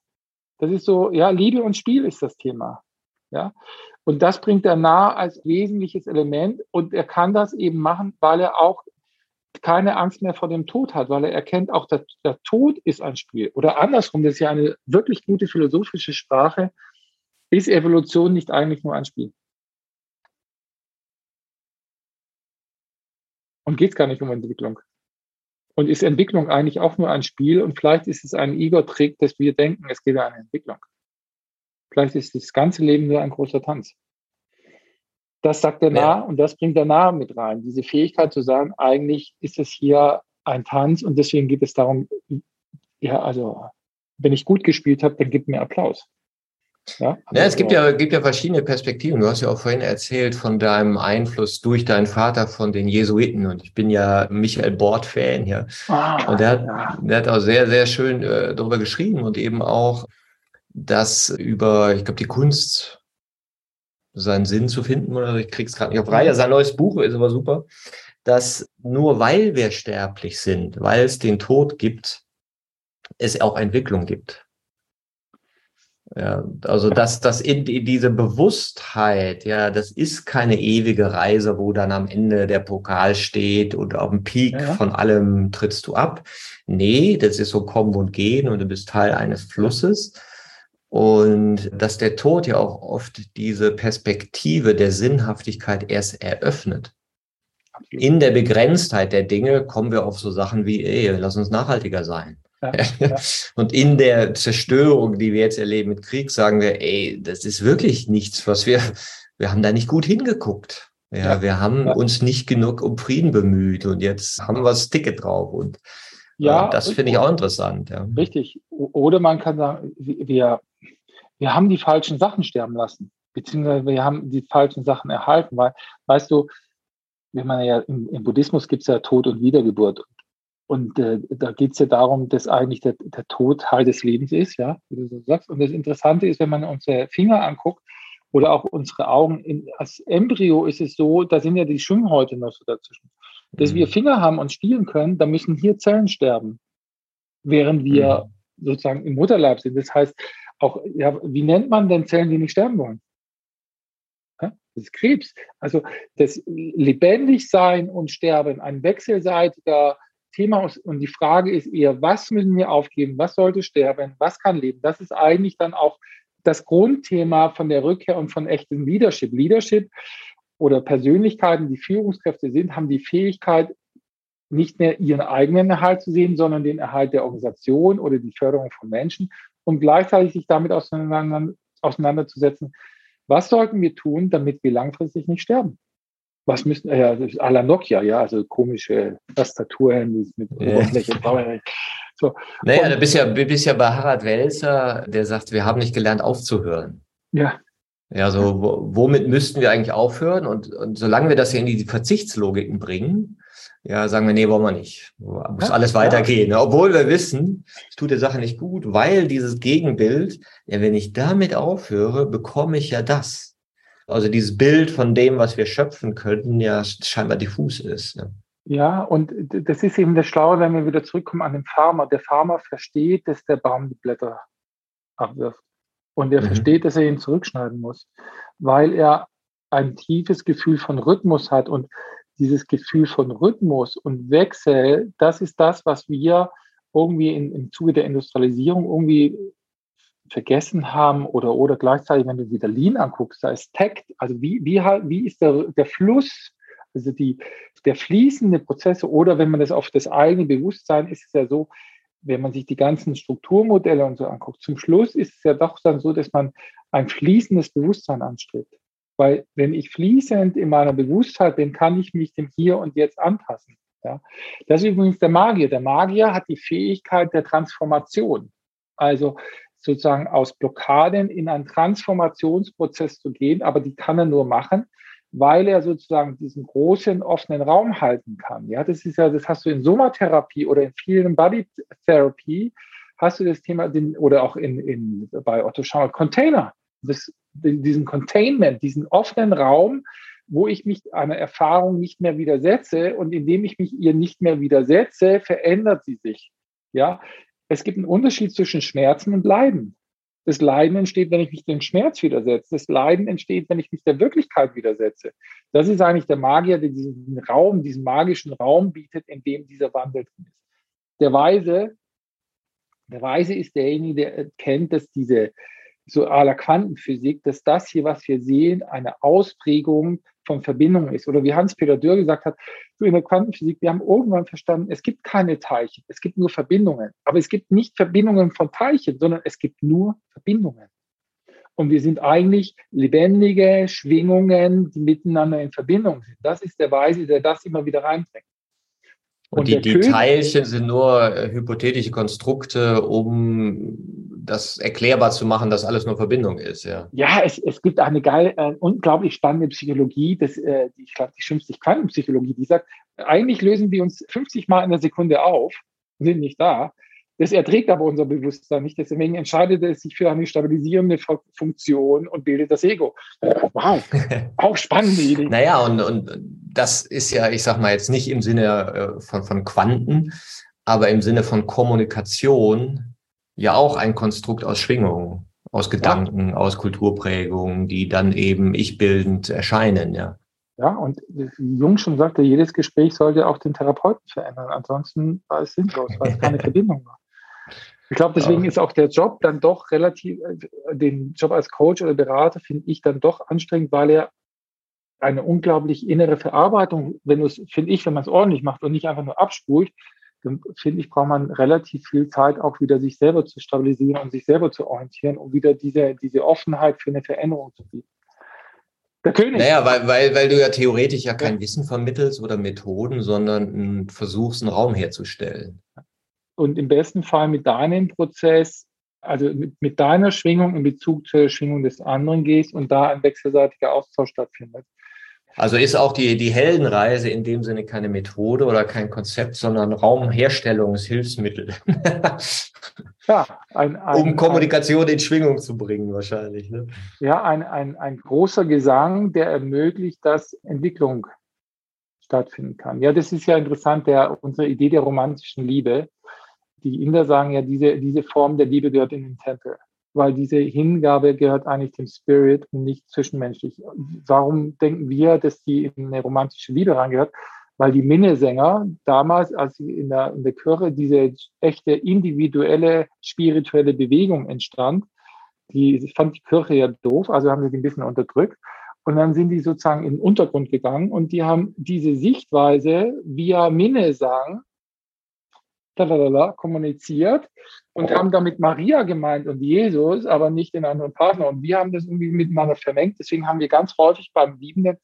Das ist so, ja, Liebe und Spiel ist das Thema. Ja. Und das bringt er Narr als wesentliches Element und er kann das eben machen, weil er auch keine Angst mehr vor dem Tod hat, weil er erkennt, auch der, der Tod ist ein Spiel. Oder andersrum, das ist ja eine wirklich gute philosophische Sprache, ist Evolution nicht eigentlich nur ein Spiel? Und geht es gar nicht um Entwicklung. Und ist Entwicklung eigentlich auch nur ein Spiel? Und vielleicht ist es ein Ego-Trick, dass wir denken, es geht um eine Entwicklung. Vielleicht ist das ganze Leben nur ein großer Tanz. Das sagt der Nah und das bringt der Nah mit rein. Diese Fähigkeit zu sagen, eigentlich ist es hier ein Tanz und deswegen geht es darum, ja, also wenn ich gut gespielt habe, dann gib mir Applaus. Ja, ja, es gibt ja, gibt ja verschiedene Perspektiven. Du hast ja auch vorhin erzählt von deinem Einfluss durch deinen Vater von den Jesuiten. Und ich bin ja Michael Bord-Fan hier. Ah, und der hat, ja. der hat auch sehr, sehr schön äh, darüber geschrieben und eben auch das über, ich glaube, die Kunst, seinen Sinn zu finden. Oder ich krieg's gerade nicht auf Reihe. Sein neues Buch ist aber super. Dass nur weil wir sterblich sind, weil es den Tod gibt, es auch Entwicklung gibt. Ja, also dass das in, in diese Bewusstheit, ja, das ist keine ewige Reise, wo dann am Ende der Pokal steht und auf dem Peak ja. von allem trittst du ab. Nee, das ist so kommen und gehen und du bist Teil eines Flusses. Und dass der Tod ja auch oft diese Perspektive der Sinnhaftigkeit erst eröffnet. In der Begrenztheit der Dinge kommen wir auf so Sachen wie, ey, lass uns nachhaltiger sein. Und in der Zerstörung, die wir jetzt erleben mit Krieg, sagen wir, ey, das ist wirklich nichts, was wir, wir haben da nicht gut hingeguckt. Ja, ja. wir haben uns nicht genug um Frieden bemüht und jetzt haben wir das Ticket drauf und ja, das finde ich auch interessant. Ja. Richtig. Oder man kann sagen, wir, wir haben die falschen Sachen sterben lassen, beziehungsweise wir haben die falschen Sachen erhalten, weil, weißt du, wenn man ja im, im Buddhismus gibt es ja Tod und Wiedergeburt. Und äh, da geht es ja darum, dass eigentlich der, der Tod Teil des Lebens ist, ja, wie du so sagst. Und das Interessante ist, wenn man unsere Finger anguckt oder auch unsere Augen, in, als Embryo ist es so, da sind ja die Schwimmhäute noch so dazwischen. Dass mhm. wir Finger haben und spielen können, da müssen hier Zellen sterben, während wir mhm. sozusagen im Mutterleib sind. Das heißt, auch, ja, wie nennt man denn Zellen, die nicht sterben wollen? Das ist Krebs. Also das Lebendigsein und Sterben, ein wechselseitiger Thema und die Frage ist eher, was müssen wir aufgeben, was sollte sterben, was kann leben. Das ist eigentlich dann auch das Grundthema von der Rückkehr und von echtem Leadership. Leadership oder Persönlichkeiten, die Führungskräfte sind, haben die Fähigkeit, nicht mehr ihren eigenen Erhalt zu sehen, sondern den Erhalt der Organisation oder die Förderung von Menschen und gleichzeitig sich damit auseinander, auseinanderzusetzen, was sollten wir tun, damit wir langfristig nicht sterben? Was müssen, ja, à la Nokia, ja, also komische Tastaturen mit ja. Oberfläche. *laughs* So. Naja, du bist ja, du bist ja bei Harald Welzer, der sagt, wir haben nicht gelernt aufzuhören. Ja. Ja, so womit müssten wir eigentlich aufhören? Und, und solange wir das ja in die Verzichtslogiken bringen, ja, sagen wir, nee, wollen wir nicht. Muss ja, alles weitergehen. Ja. Obwohl wir wissen, es tut der Sache nicht gut, weil dieses Gegenbild, ja, wenn ich damit aufhöre, bekomme ich ja das. Also dieses Bild von dem, was wir schöpfen könnten, ja scheinbar diffus ist. Ja. Ja, und das ist eben das Schlaue, wenn wir wieder zurückkommen an den Farmer. Der Farmer versteht, dass der Baum die Blätter abwirft. Und er mhm. versteht, dass er ihn zurückschneiden muss, weil er ein tiefes Gefühl von Rhythmus hat. Und dieses Gefühl von Rhythmus und Wechsel, das ist das, was wir irgendwie in, im Zuge der Industrialisierung irgendwie vergessen haben oder, oder gleichzeitig, wenn du wieder Lean anguckst, da ist Takt, also wie, wie, halt, wie ist der, der Fluss, also die, der fließende Prozesse oder wenn man das auf das eigene Bewusstsein ist es ja so, wenn man sich die ganzen Strukturmodelle und so anguckt, zum Schluss ist es ja doch dann so, dass man ein fließendes Bewusstsein anstrebt. Weil wenn ich fließend in meiner Bewusstheit bin, kann ich mich dem Hier und Jetzt anpassen. Ja? Das ist übrigens der Magier. Der Magier hat die Fähigkeit der Transformation. Also sozusagen aus Blockaden in einen Transformationsprozess zu gehen, aber die kann er nur machen, weil er sozusagen diesen großen offenen Raum halten kann. Ja, das ist ja, das hast du in Somatherapie oder in vielen Body Therapy hast du das Thema, den, oder auch in, in, bei Otto Schauer, Container. Das, diesen Containment, diesen offenen Raum, wo ich mich einer Erfahrung nicht mehr widersetze und indem ich mich ihr nicht mehr widersetze, verändert sie sich. Ja, es gibt einen Unterschied zwischen Schmerzen und Leiden. Das Leiden entsteht, wenn ich mich dem Schmerz widersetze. Das Leiden entsteht, wenn ich mich der Wirklichkeit widersetze. Das ist eigentlich der Magier, der diesen Raum, diesen magischen Raum bietet, in dem dieser Wandel drin ist. Der Weise, der Weise ist derjenige, der erkennt, dass diese so la Quantenphysik, dass das hier, was wir sehen, eine Ausprägung von Verbindungen ist. Oder wie Hans-Peter Dürr gesagt hat, in der Quantenphysik, wir haben irgendwann verstanden, es gibt keine Teilchen, es gibt nur Verbindungen. Aber es gibt nicht Verbindungen von Teilchen, sondern es gibt nur Verbindungen. Und wir sind eigentlich lebendige Schwingungen, die miteinander in Verbindung sind. Das ist der Weise, der das immer wieder reinbringt. Und, und die, die Teilchen sind nur äh, hypothetische Konstrukte, um das erklärbar zu machen, dass alles nur Verbindung ist. Ja, ja es, es gibt eine geile, äh, unglaublich spannende Psychologie, das, äh, die, ich glaube, die schimpft sich Quantenpsychologie, die sagt, eigentlich lösen wir uns 50 Mal in der Sekunde auf, sind nicht da. Das erträgt aber unser Bewusstsein nicht. Deswegen entscheidet es sich für eine stabilisierende Funktion und bildet das Ego. Wow, *laughs* auch spannende Idee. naja, und, und das ist ja, ich sag mal jetzt nicht im Sinne äh, von, von Quanten, aber im Sinne von Kommunikation ja auch ein Konstrukt aus Schwingungen, aus Gedanken, ja. aus Kulturprägungen, die dann eben ich-bildend erscheinen, ja. Ja, und Jung schon sagte, jedes Gespräch sollte auch den Therapeuten verändern. Ansonsten war es sinnlos, weil es keine *laughs* Verbindung war. Ich glaube, deswegen ja. ist auch der Job dann doch relativ, äh, den Job als Coach oder Berater finde ich dann doch anstrengend, weil er eine unglaublich innere Verarbeitung, wenn du es, finde ich, wenn man es ordentlich macht und nicht einfach nur abspult, dann finde ich, braucht man relativ viel Zeit, auch wieder sich selber zu stabilisieren und sich selber zu orientieren, um wieder diese, diese Offenheit für eine Veränderung zu bieten. Der König. Naja, weil, weil, weil du ja theoretisch ja kein Wissen vermittelst oder Methoden, sondern versuchst, einen Raum herzustellen. Und im besten Fall mit deinem Prozess, also mit, mit deiner Schwingung in Bezug zur Schwingung des anderen gehst und da ein wechselseitiger Austausch stattfindet. Also ist auch die, die Heldenreise in dem Sinne keine Methode oder kein Konzept, sondern Raumherstellungshilfsmittel. *laughs* ja, ein, ein, um Kommunikation ein, in Schwingung zu bringen, wahrscheinlich. Ne? Ja, ein, ein, ein großer Gesang, der ermöglicht, dass Entwicklung stattfinden kann. Ja, das ist ja interessant, der, unsere Idee der romantischen Liebe. Die Inder sagen ja, diese, diese Form der Liebe gehört in den Tempel weil diese Hingabe gehört eigentlich dem Spirit und nicht zwischenmenschlich. Warum denken wir, dass die in eine romantische Liebe reingehört? Weil die Minnesänger damals, als in der, in der Kirche diese echte individuelle spirituelle Bewegung entstand, die fand die Kirche ja doof, also haben sie die ein bisschen unterdrückt. Und dann sind die sozusagen in den Untergrund gegangen und die haben diese Sichtweise via Minnesang lalala, kommuniziert und haben damit Maria gemeint und Jesus, aber nicht den anderen Partner. Und wir haben das irgendwie miteinander vermengt. Deswegen haben wir ganz häufig beim Liebenden,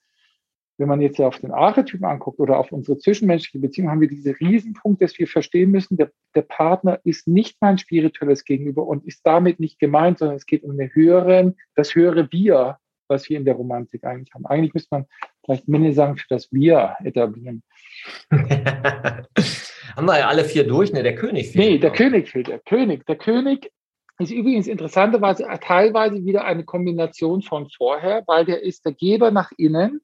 wenn man jetzt auf den Archetypen anguckt oder auf unsere zwischenmenschliche Beziehung, haben wir diese Riesenpunkt, dass wir verstehen müssen, der, der Partner ist nicht mein spirituelles Gegenüber und ist damit nicht gemeint, sondern es geht um eine höheren, das höhere Wir, was wir in der Romantik eigentlich haben. Eigentlich müsste man vielleicht Minne sagen, für das Wir etablieren. *laughs* haben wir ja alle vier durch, ne? Der König fehlt. Nee, der noch. König fehlt. Der König. Der König ist übrigens interessanterweise teilweise wieder eine Kombination von vorher, weil der ist der Geber nach innen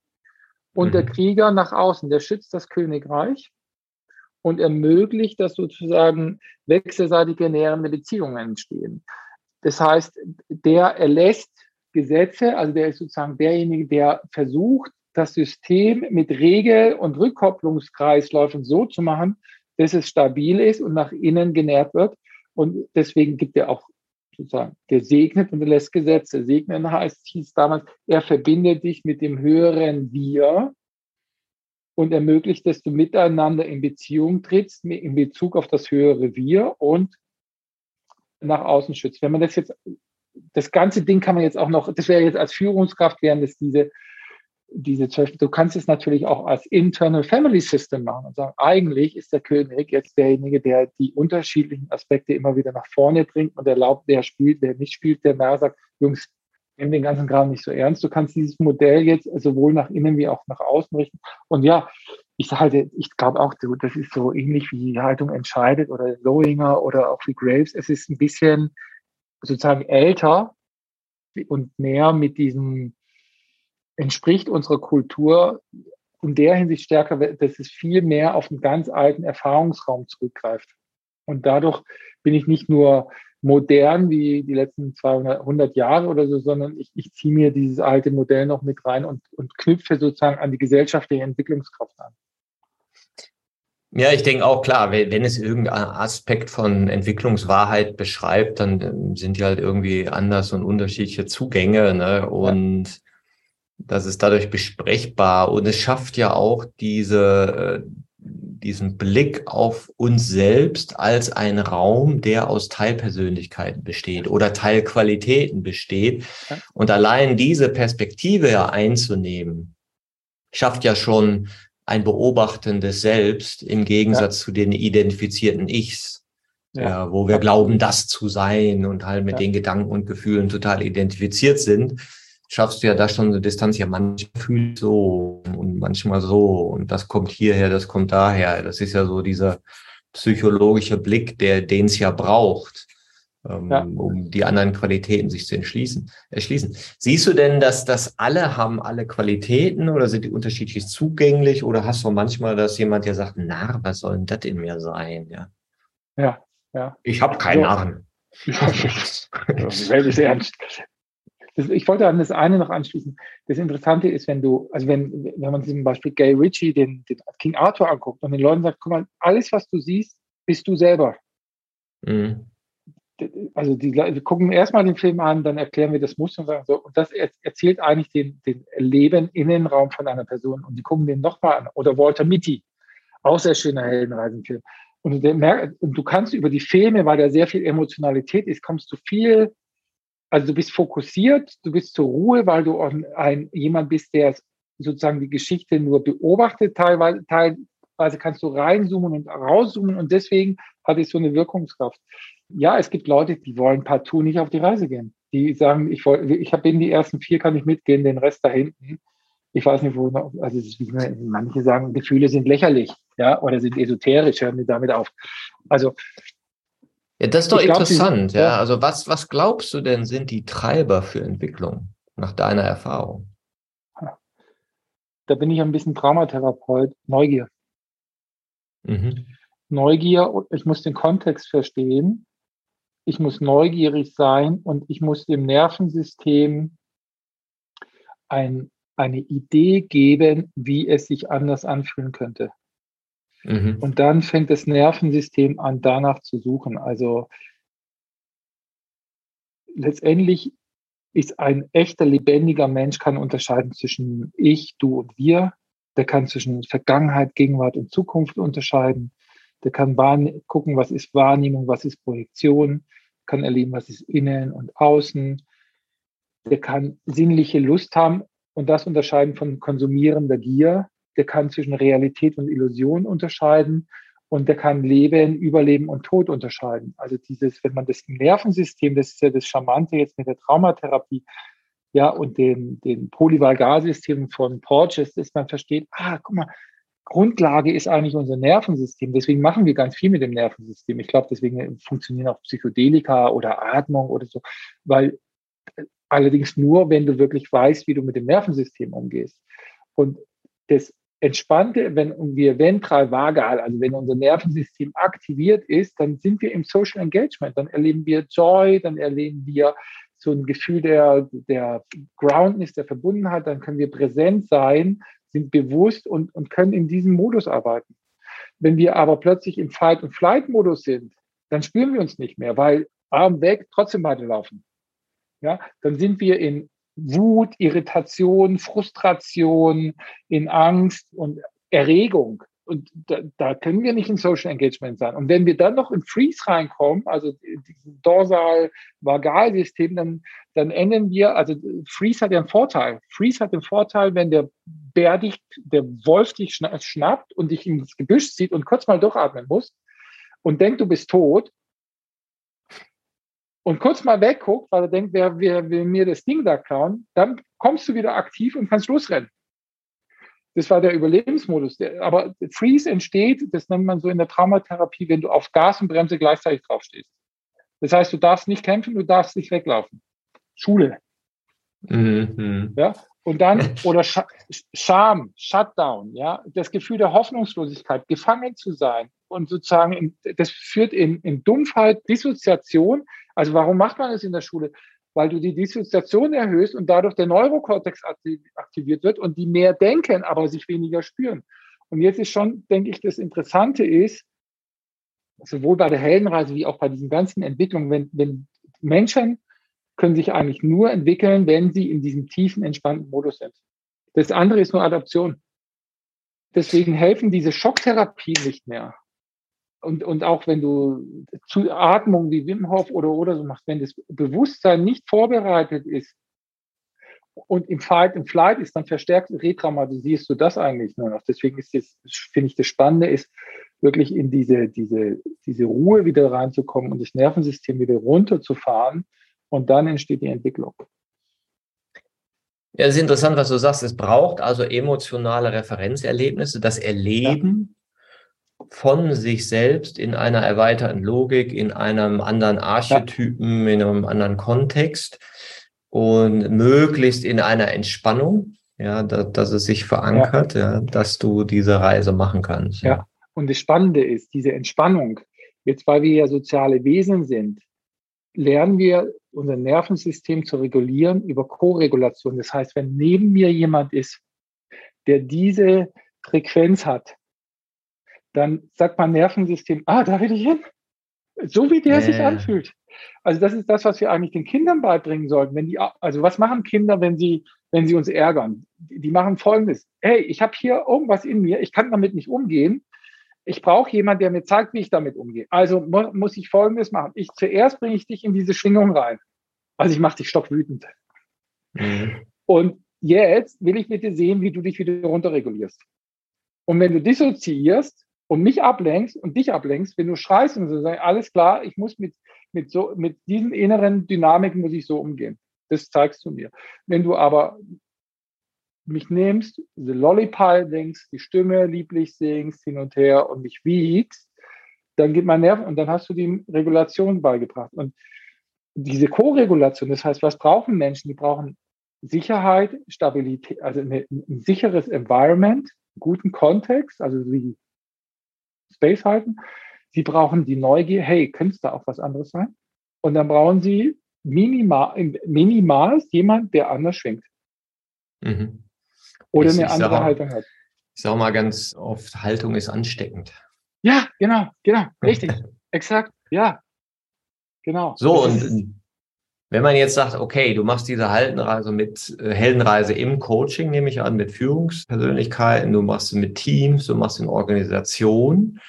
und mhm. der Krieger nach außen. Der schützt das Königreich und ermöglicht, dass sozusagen wechselseitige nährende Beziehungen entstehen. Das heißt, der erlässt Gesetze, also der ist sozusagen derjenige, der versucht, das System mit Regel- und Rückkopplungskreisläufen so zu machen, dass es stabil ist und nach innen genährt wird. Und deswegen gibt er auch sozusagen, der segnet und lässt Gesetze. Segnen heißt, hieß damals, er verbindet dich mit dem höheren Wir und ermöglicht, dass du miteinander in Beziehung trittst, in Bezug auf das höhere Wir und nach außen schützt. Wenn man das jetzt, das ganze Ding kann man jetzt auch noch, das wäre jetzt als Führungskraft, wären das diese, diese zwölf, du kannst es natürlich auch als Internal Family System machen und sagen, eigentlich ist der König jetzt derjenige, der die unterschiedlichen Aspekte immer wieder nach vorne bringt und erlaubt, wer spielt, wer nicht spielt, der mehr sagt, Jungs, nimm den ganzen Kram nicht so ernst. Du kannst dieses Modell jetzt sowohl nach innen wie auch nach außen richten. Und ja, ich halte, ich glaube auch, das ist so ähnlich wie die Haltung entscheidet oder Lowinger oder auch wie Graves. Es ist ein bisschen sozusagen älter und mehr mit diesem, entspricht unserer Kultur in der Hinsicht stärker, dass es viel mehr auf einen ganz alten Erfahrungsraum zurückgreift. Und dadurch bin ich nicht nur modern wie die letzten 200 100 Jahre oder so, sondern ich, ich ziehe mir dieses alte Modell noch mit rein und, und knüpfe sozusagen an die gesellschaftliche Entwicklungskraft an. Ja, ich denke auch klar, wenn es irgendeinen Aspekt von Entwicklungswahrheit beschreibt, dann sind die halt irgendwie anders und unterschiedliche Zugänge. Ne? Und ja. das ist dadurch besprechbar. Und es schafft ja auch diese, äh, diesen Blick auf uns selbst als ein Raum, der aus Teilpersönlichkeiten besteht oder Teilqualitäten besteht. Und allein diese Perspektive einzunehmen, schafft ja schon ein beobachtendes Selbst im Gegensatz ja. zu den identifizierten Ichs, ja. wo wir glauben, das zu sein und halt mit den Gedanken und Gefühlen total identifiziert sind schaffst du ja da schon eine Distanz. Ja, manchmal fühlt so und manchmal so und das kommt hierher, das kommt daher. Das ist ja so dieser psychologische Blick, der den es ja braucht, ähm, ja. um die anderen Qualitäten sich zu entschließen, erschließen. Siehst du denn, dass das alle haben alle Qualitäten oder sind die unterschiedlich zugänglich oder hast du manchmal, dass jemand ja sagt, na, was soll denn das in mir sein? Ja, ja. ja. Ich habe keinen so. Narren. die Welt ist ernst. Ich wollte an das eine noch anschließen. Das Interessante ist, wenn du, also wenn, wenn man zum Beispiel Gay Ritchie, den, den King Arthur anguckt und den Leuten sagt, guck mal, alles, was du siehst, bist du selber. Mhm. Also die Leute gucken erstmal den Film an, dann erklären wir das Muster und sagen so, und das erzählt eigentlich den, den Leben Innenraum von einer Person und die gucken den nochmal an. Oder Walter Mitty, auch sehr schöner Heldenreisenfilm. Und und du kannst über die Filme, weil da sehr viel Emotionalität ist, kommst du viel also du bist fokussiert, du bist zur Ruhe, weil du ein, jemand bist, der sozusagen die Geschichte nur beobachtet. Teilweise, teilweise kannst du reinzoomen und rauszoomen und deswegen hat es so eine Wirkungskraft. Ja, es gibt Leute, die wollen partout nicht auf die Reise gehen. Die sagen, ich, wollte, ich habe in die ersten vier, kann ich mitgehen, den Rest da hinten. Ich weiß nicht, wo, noch, also wie, manche sagen, Gefühle sind lächerlich, ja, oder sind esoterisch, hören die damit auf. Also ja, das ist doch interessant. Glaub, ja. ja, also was, was glaubst du denn sind die Treiber für Entwicklung nach deiner Erfahrung? Da bin ich ein bisschen Traumatherapeut. Neugier. Mhm. Neugier, ich muss den Kontext verstehen. Ich muss neugierig sein und ich muss dem Nervensystem ein, eine Idee geben, wie es sich anders anfühlen könnte. Mhm. Und dann fängt das Nervensystem an, danach zu suchen. Also letztendlich ist ein echter, lebendiger Mensch, kann unterscheiden zwischen ich, du und wir. Der kann zwischen Vergangenheit, Gegenwart und Zukunft unterscheiden. Der kann gucken, was ist Wahrnehmung, was ist Projektion, kann erleben, was ist innen und außen. Der kann sinnliche Lust haben und das unterscheiden von konsumierender Gier der kann zwischen Realität und Illusion unterscheiden und der kann Leben, Überleben und Tod unterscheiden. Also dieses, wenn man das Nervensystem, das ist ja das Charmante jetzt mit der Traumatherapie, ja, und den, den Polyvagalsystemen von Porges, dass man versteht, ah, guck mal, Grundlage ist eigentlich unser Nervensystem. Deswegen machen wir ganz viel mit dem Nervensystem. Ich glaube, deswegen funktionieren auch Psychedelika oder Atmung oder so, weil äh, allerdings nur, wenn du wirklich weißt, wie du mit dem Nervensystem umgehst. Und das Entspannte, wenn wir ventral vagal, also wenn unser Nervensystem aktiviert ist, dann sind wir im Social Engagement, dann erleben wir Joy, dann erleben wir so ein Gefühl der, der Groundness, der Verbundenheit, dann können wir präsent sein, sind bewusst und, und können in diesem Modus arbeiten. Wenn wir aber plötzlich im Fight- und Flight-Modus sind, dann spüren wir uns nicht mehr, weil Arm weg, trotzdem weiterlaufen. Ja, dann sind wir in Wut, Irritation, Frustration, in Angst und Erregung. Und da, da, können wir nicht in Social Engagement sein. Und wenn wir dann noch in Freeze reinkommen, also diesen Dorsal-Vagal-System, dann, dann enden wir, also Freeze hat ja einen Vorteil. Freeze hat den Vorteil, wenn der Bär dich, der Wolf dich schnappt und dich ins Gebüsch zieht und kurz mal durchatmen muss und denkt, du bist tot und kurz mal wegguckt, weil er denkt, wer, wer will mir das Ding da klauen, dann kommst du wieder aktiv und kannst losrennen. Das war der Überlebensmodus. Aber Freeze entsteht, das nennt man so in der Traumatherapie, wenn du auf Gas und Bremse gleichzeitig draufstehst. Das heißt, du darfst nicht kämpfen, du darfst nicht weglaufen. Schule. Mhm. Ja, und dann, oder Sch Scham, Shutdown, ja, das Gefühl der Hoffnungslosigkeit, gefangen zu sein und sozusagen, in, das führt in, in Dumpfheit, Dissoziation. Also warum macht man das in der Schule? Weil du die Dissoziation erhöhst und dadurch der Neurokortex aktiviert wird und die mehr denken, aber sich weniger spüren. Und jetzt ist schon, denke ich, das Interessante ist, sowohl bei der Heldenreise wie auch bei diesen ganzen Entwicklungen, wenn, wenn Menschen können sich eigentlich nur entwickeln, wenn sie in diesem tiefen, entspannten Modus sind. Das andere ist nur Adaption. Deswegen helfen diese Schocktherapien nicht mehr und, und auch wenn du zu Atmung wie Wim Hof oder oder so machst, wenn das Bewusstsein nicht vorbereitet ist und im Fight and Flight ist, dann verstärkt retraumatisierst du das eigentlich nur noch. Deswegen ist das, finde ich, das Spannende ist, wirklich in diese, diese, diese Ruhe wieder reinzukommen und das Nervensystem wieder runterzufahren und dann entsteht die Entwicklung. Ja, es ist interessant, was du sagst. Es braucht also emotionale Referenzerlebnisse, das Erleben von sich selbst in einer erweiterten Logik, in einem anderen Archetypen, ja. in einem anderen Kontext und möglichst in einer Entspannung, ja, da, dass es sich verankert, ja. ja. dass du diese Reise machen kannst. Ja. ja, und das Spannende ist, diese Entspannung, jetzt weil wir ja soziale Wesen sind, lernen wir unser Nervensystem zu regulieren über Koregulation. Das heißt, wenn neben mir jemand ist, der diese Frequenz hat, dann sagt mein Nervensystem, ah, da will ich hin. So wie der yeah. sich anfühlt. Also das ist das, was wir eigentlich den Kindern beibringen sollten. Wenn die, also was machen Kinder, wenn sie, wenn sie uns ärgern? Die, die machen Folgendes: Hey, ich habe hier irgendwas in mir, ich kann damit nicht umgehen. Ich brauche jemanden, der mir zeigt, wie ich damit umgehe. Also mu muss ich Folgendes machen: Ich zuerst bringe ich dich in diese Schwingung rein. Also ich mache dich stockwütend. Mhm. Und jetzt will ich mit dir sehen, wie du dich wieder runterregulierst. Und wenn du dissoziierst, und mich ablenkst und dich ablenkst, wenn du schreist und so sagst, alles klar, ich muss mit, mit so, mit diesen inneren Dynamiken muss ich so umgehen. Das zeigst du mir. Wenn du aber mich nimmst, the Lollipop denkst, die Stimme lieblich singst hin und her und mich wiegst, dann geht mein Nerv und dann hast du die Regulation beigebracht. Und diese Co-Regulation, das heißt, was brauchen Menschen? Die brauchen Sicherheit, Stabilität, also ein sicheres Environment, guten Kontext, also wie Space halten. Sie brauchen die Neugier, hey, könnte es da auch was anderes sein? Und dann brauchen Sie minimal, minimal jemand, der anders schwingt. Mhm. Oder ich, eine andere sag, Haltung hat. Ich sage mal ganz oft, Haltung ist ansteckend. Ja, genau, genau, richtig, *laughs* exakt, ja, genau. So, und wenn man jetzt sagt, okay, du machst diese Heldenreise mit äh, Heldenreise im Coaching, nehme ich an, mit Führungspersönlichkeiten, du machst sie mit Teams, du machst in Organisationen.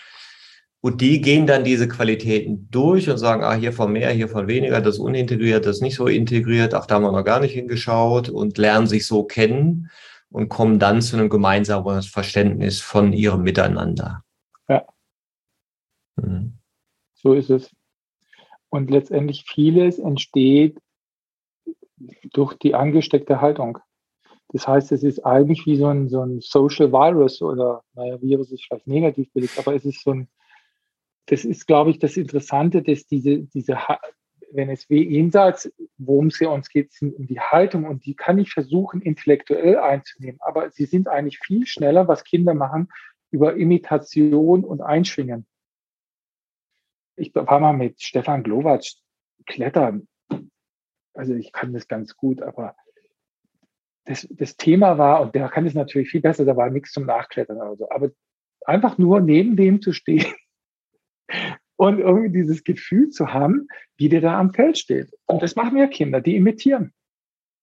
Und die gehen dann diese Qualitäten durch und sagen, ah, hier von mehr, hier von weniger, das unintegriert, das nicht so integriert, ach, da haben wir noch gar nicht hingeschaut und lernen sich so kennen und kommen dann zu einem gemeinsamen Verständnis von ihrem Miteinander. Ja. Mhm. So ist es. Und letztendlich vieles entsteht Durch die angesteckte Haltung. Das heißt, es ist eigentlich wie so ein, so ein Social Virus oder, naja, Virus ist vielleicht negativ belegt, aber es ist so ein, das ist, glaube ich, das Interessante, dass diese, diese, wenn es wie jenseits, worum es ja uns geht, sind um die Haltung und die kann ich versuchen, intellektuell einzunehmen, aber sie sind eigentlich viel schneller, was Kinder machen, über Imitation und Einschwingen. Ich war mal mit Stefan Glowacz klettern. Also ich kann das ganz gut, aber das, das Thema war, und der kann es natürlich viel besser, da war nichts zum Nachklettern oder so, aber einfach nur neben dem zu stehen *laughs* und irgendwie dieses Gefühl zu haben, wie der da am Feld steht. Und das machen ja Kinder, die imitieren.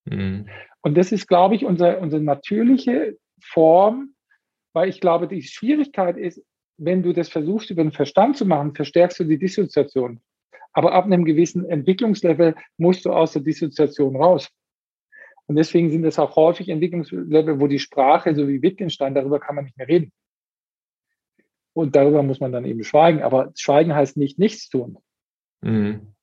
Mhm. Und das ist, glaube ich, unsere, unsere natürliche Form, weil ich glaube, die Schwierigkeit ist, wenn du das versuchst, über den Verstand zu machen, verstärkst du die Dissoziation. Aber ab einem gewissen Entwicklungslevel musst du aus der Dissoziation raus. Und deswegen sind es auch häufig Entwicklungslevel, wo die Sprache, so wie Wittgenstein, darüber kann man nicht mehr reden. Und darüber muss man dann eben schweigen. Aber Schweigen heißt nicht nichts tun. Mhm.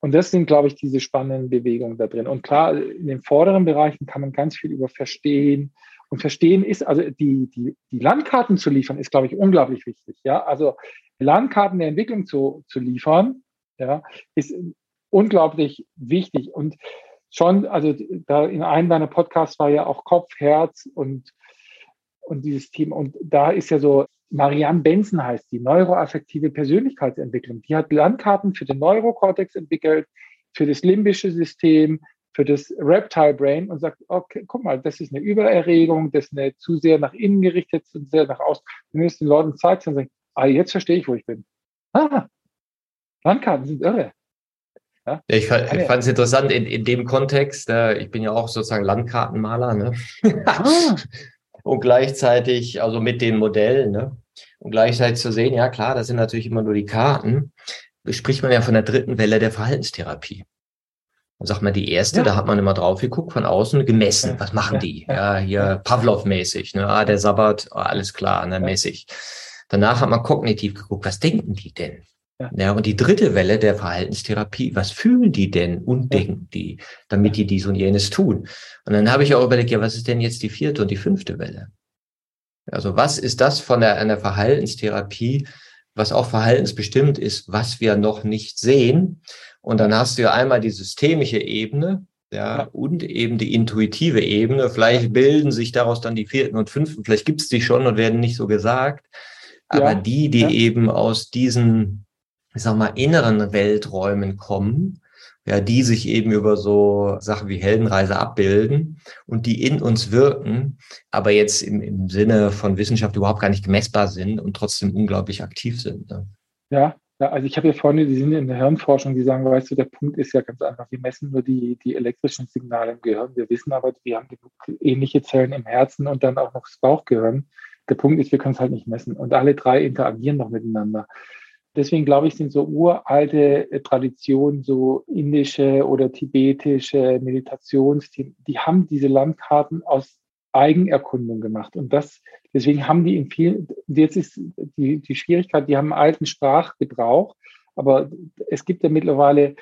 Und das sind, glaube ich, diese spannenden Bewegungen da drin. Und klar, in den vorderen Bereichen kann man ganz viel über Verstehen. Und Verstehen ist, also die, die, die Landkarten zu liefern, ist, glaube ich, unglaublich wichtig. Ja, also Landkarten der Entwicklung zu, zu liefern, ja, ist unglaublich wichtig. Und schon, also da in einem deiner Podcasts war ja auch Kopf, Herz und, und dieses Thema. Und da ist ja so, Marianne Benson heißt die, neuroaffektive Persönlichkeitsentwicklung. Die hat Landkarten für den Neurokortex entwickelt, für das limbische System, für das Reptile Brain und sagt, okay, guck mal, das ist eine Übererregung, das ist eine zu sehr nach innen gerichtet, zu sehr nach außen. Du müsst den Leuten Zeit und sagen, ah, jetzt verstehe ich, wo ich bin. Ah, Landkarten sind irre. Ja? ich, fand, ich fand es interessant in, in dem Kontext, äh, ich bin ja auch sozusagen Landkartenmaler, ne? Ah. *laughs* und gleichzeitig, also mit den Modellen, ne? Und gleichzeitig zu sehen, ja klar, das sind natürlich immer nur die Karten, spricht man ja von der dritten Welle der Verhaltenstherapie. Und sagt man, die erste, ja. da hat man immer drauf geguckt, von außen gemessen, was machen die? Ja, hier Pavlov-mäßig, ne? Ah, der Sabbat, oh, alles klar, ne, mäßig. Danach hat man kognitiv geguckt, was denken die denn? Ja. ja, und die dritte Welle der Verhaltenstherapie, was fühlen die denn und denken die, damit die dies und jenes tun? Und dann habe ich auch überlegt, ja, was ist denn jetzt die vierte und die fünfte Welle? Also was ist das von der, einer Verhaltenstherapie, was auch verhaltensbestimmt ist, was wir noch nicht sehen? Und dann hast du ja einmal die systemische Ebene, ja, und eben die intuitive Ebene. Vielleicht bilden sich daraus dann die vierten und fünften, vielleicht gibt es die schon und werden nicht so gesagt. Aber ja, die, die ja. eben aus diesen ich sag mal, inneren Welträumen kommen, ja, die sich eben über so Sachen wie Heldenreise abbilden und die in uns wirken, aber jetzt im, im Sinne von Wissenschaft überhaupt gar nicht gemessbar sind und trotzdem unglaublich aktiv sind. Ne? Ja, ja, also ich habe ja Freunde, die sind in der Hirnforschung, die sagen, weißt du, der Punkt ist ja ganz einfach, wir messen nur die, die elektrischen Signale im Gehirn. Wir wissen aber, wir haben genug ähnliche Zellen im Herzen und dann auch noch das Bauchgehirn. Der Punkt ist, wir können es halt nicht messen. Und alle drei interagieren noch miteinander. Deswegen glaube ich, sind so uralte äh, Traditionen, so indische oder tibetische Meditationsteams, die haben diese Landkarten aus Eigenerkundung gemacht. Und das, deswegen haben die in vielen, jetzt ist die, die Schwierigkeit, die haben einen alten Sprachgebrauch, aber es gibt ja mittlerweile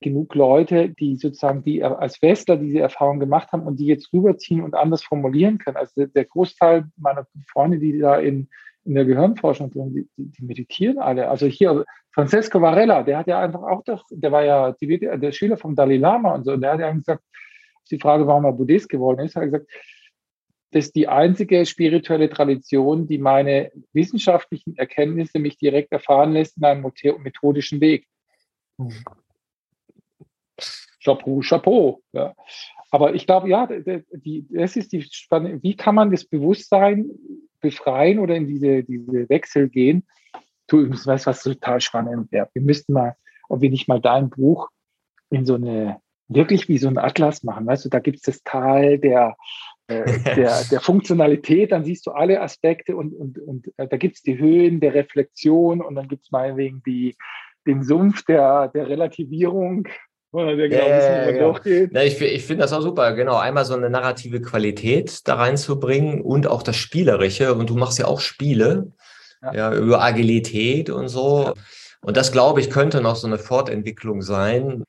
genug Leute, die sozusagen, die als Westler diese Erfahrung gemacht haben und die jetzt rüberziehen und anders formulieren können. Also der Großteil meiner Freunde, die da in in der Gehirnforschung drin, die, die, meditieren alle. Also hier Francesco Varela, der hat ja einfach auch doch, der war ja der Schüler vom Dalai Lama und so, und der hat ja gesagt, die Frage, warum er Buddhist geworden ist, hat er gesagt, das ist die einzige spirituelle Tradition, die meine wissenschaftlichen Erkenntnisse mich direkt erfahren lässt in einem methodischen Weg. Chapeau, Chapeau. Ja. Aber ich glaube, ja, das ist die spannende, wie kann man das Bewusstsein befreien oder in diese, diese Wechsel gehen. Du, ich weiß, was total spannend wäre. Wir müssten mal, ob wir nicht mal dein Buch in so eine, wirklich wie so ein Atlas machen. Weißt du, da gibt es das Tal der, der, *laughs* der Funktionalität, dann siehst du alle Aspekte und, und, und äh, da gibt es die Höhen der Reflexion und dann gibt es meinetwegen die, den Sumpf der, der Relativierung oder der genau ja, wissen, genau. durchgeht. Ja, ich ich finde das auch super, genau. Einmal so eine narrative Qualität da reinzubringen und auch das Spielerische. Und du machst ja auch Spiele ja. ja über Agilität und so. Und das, glaube ich, könnte noch so eine Fortentwicklung sein.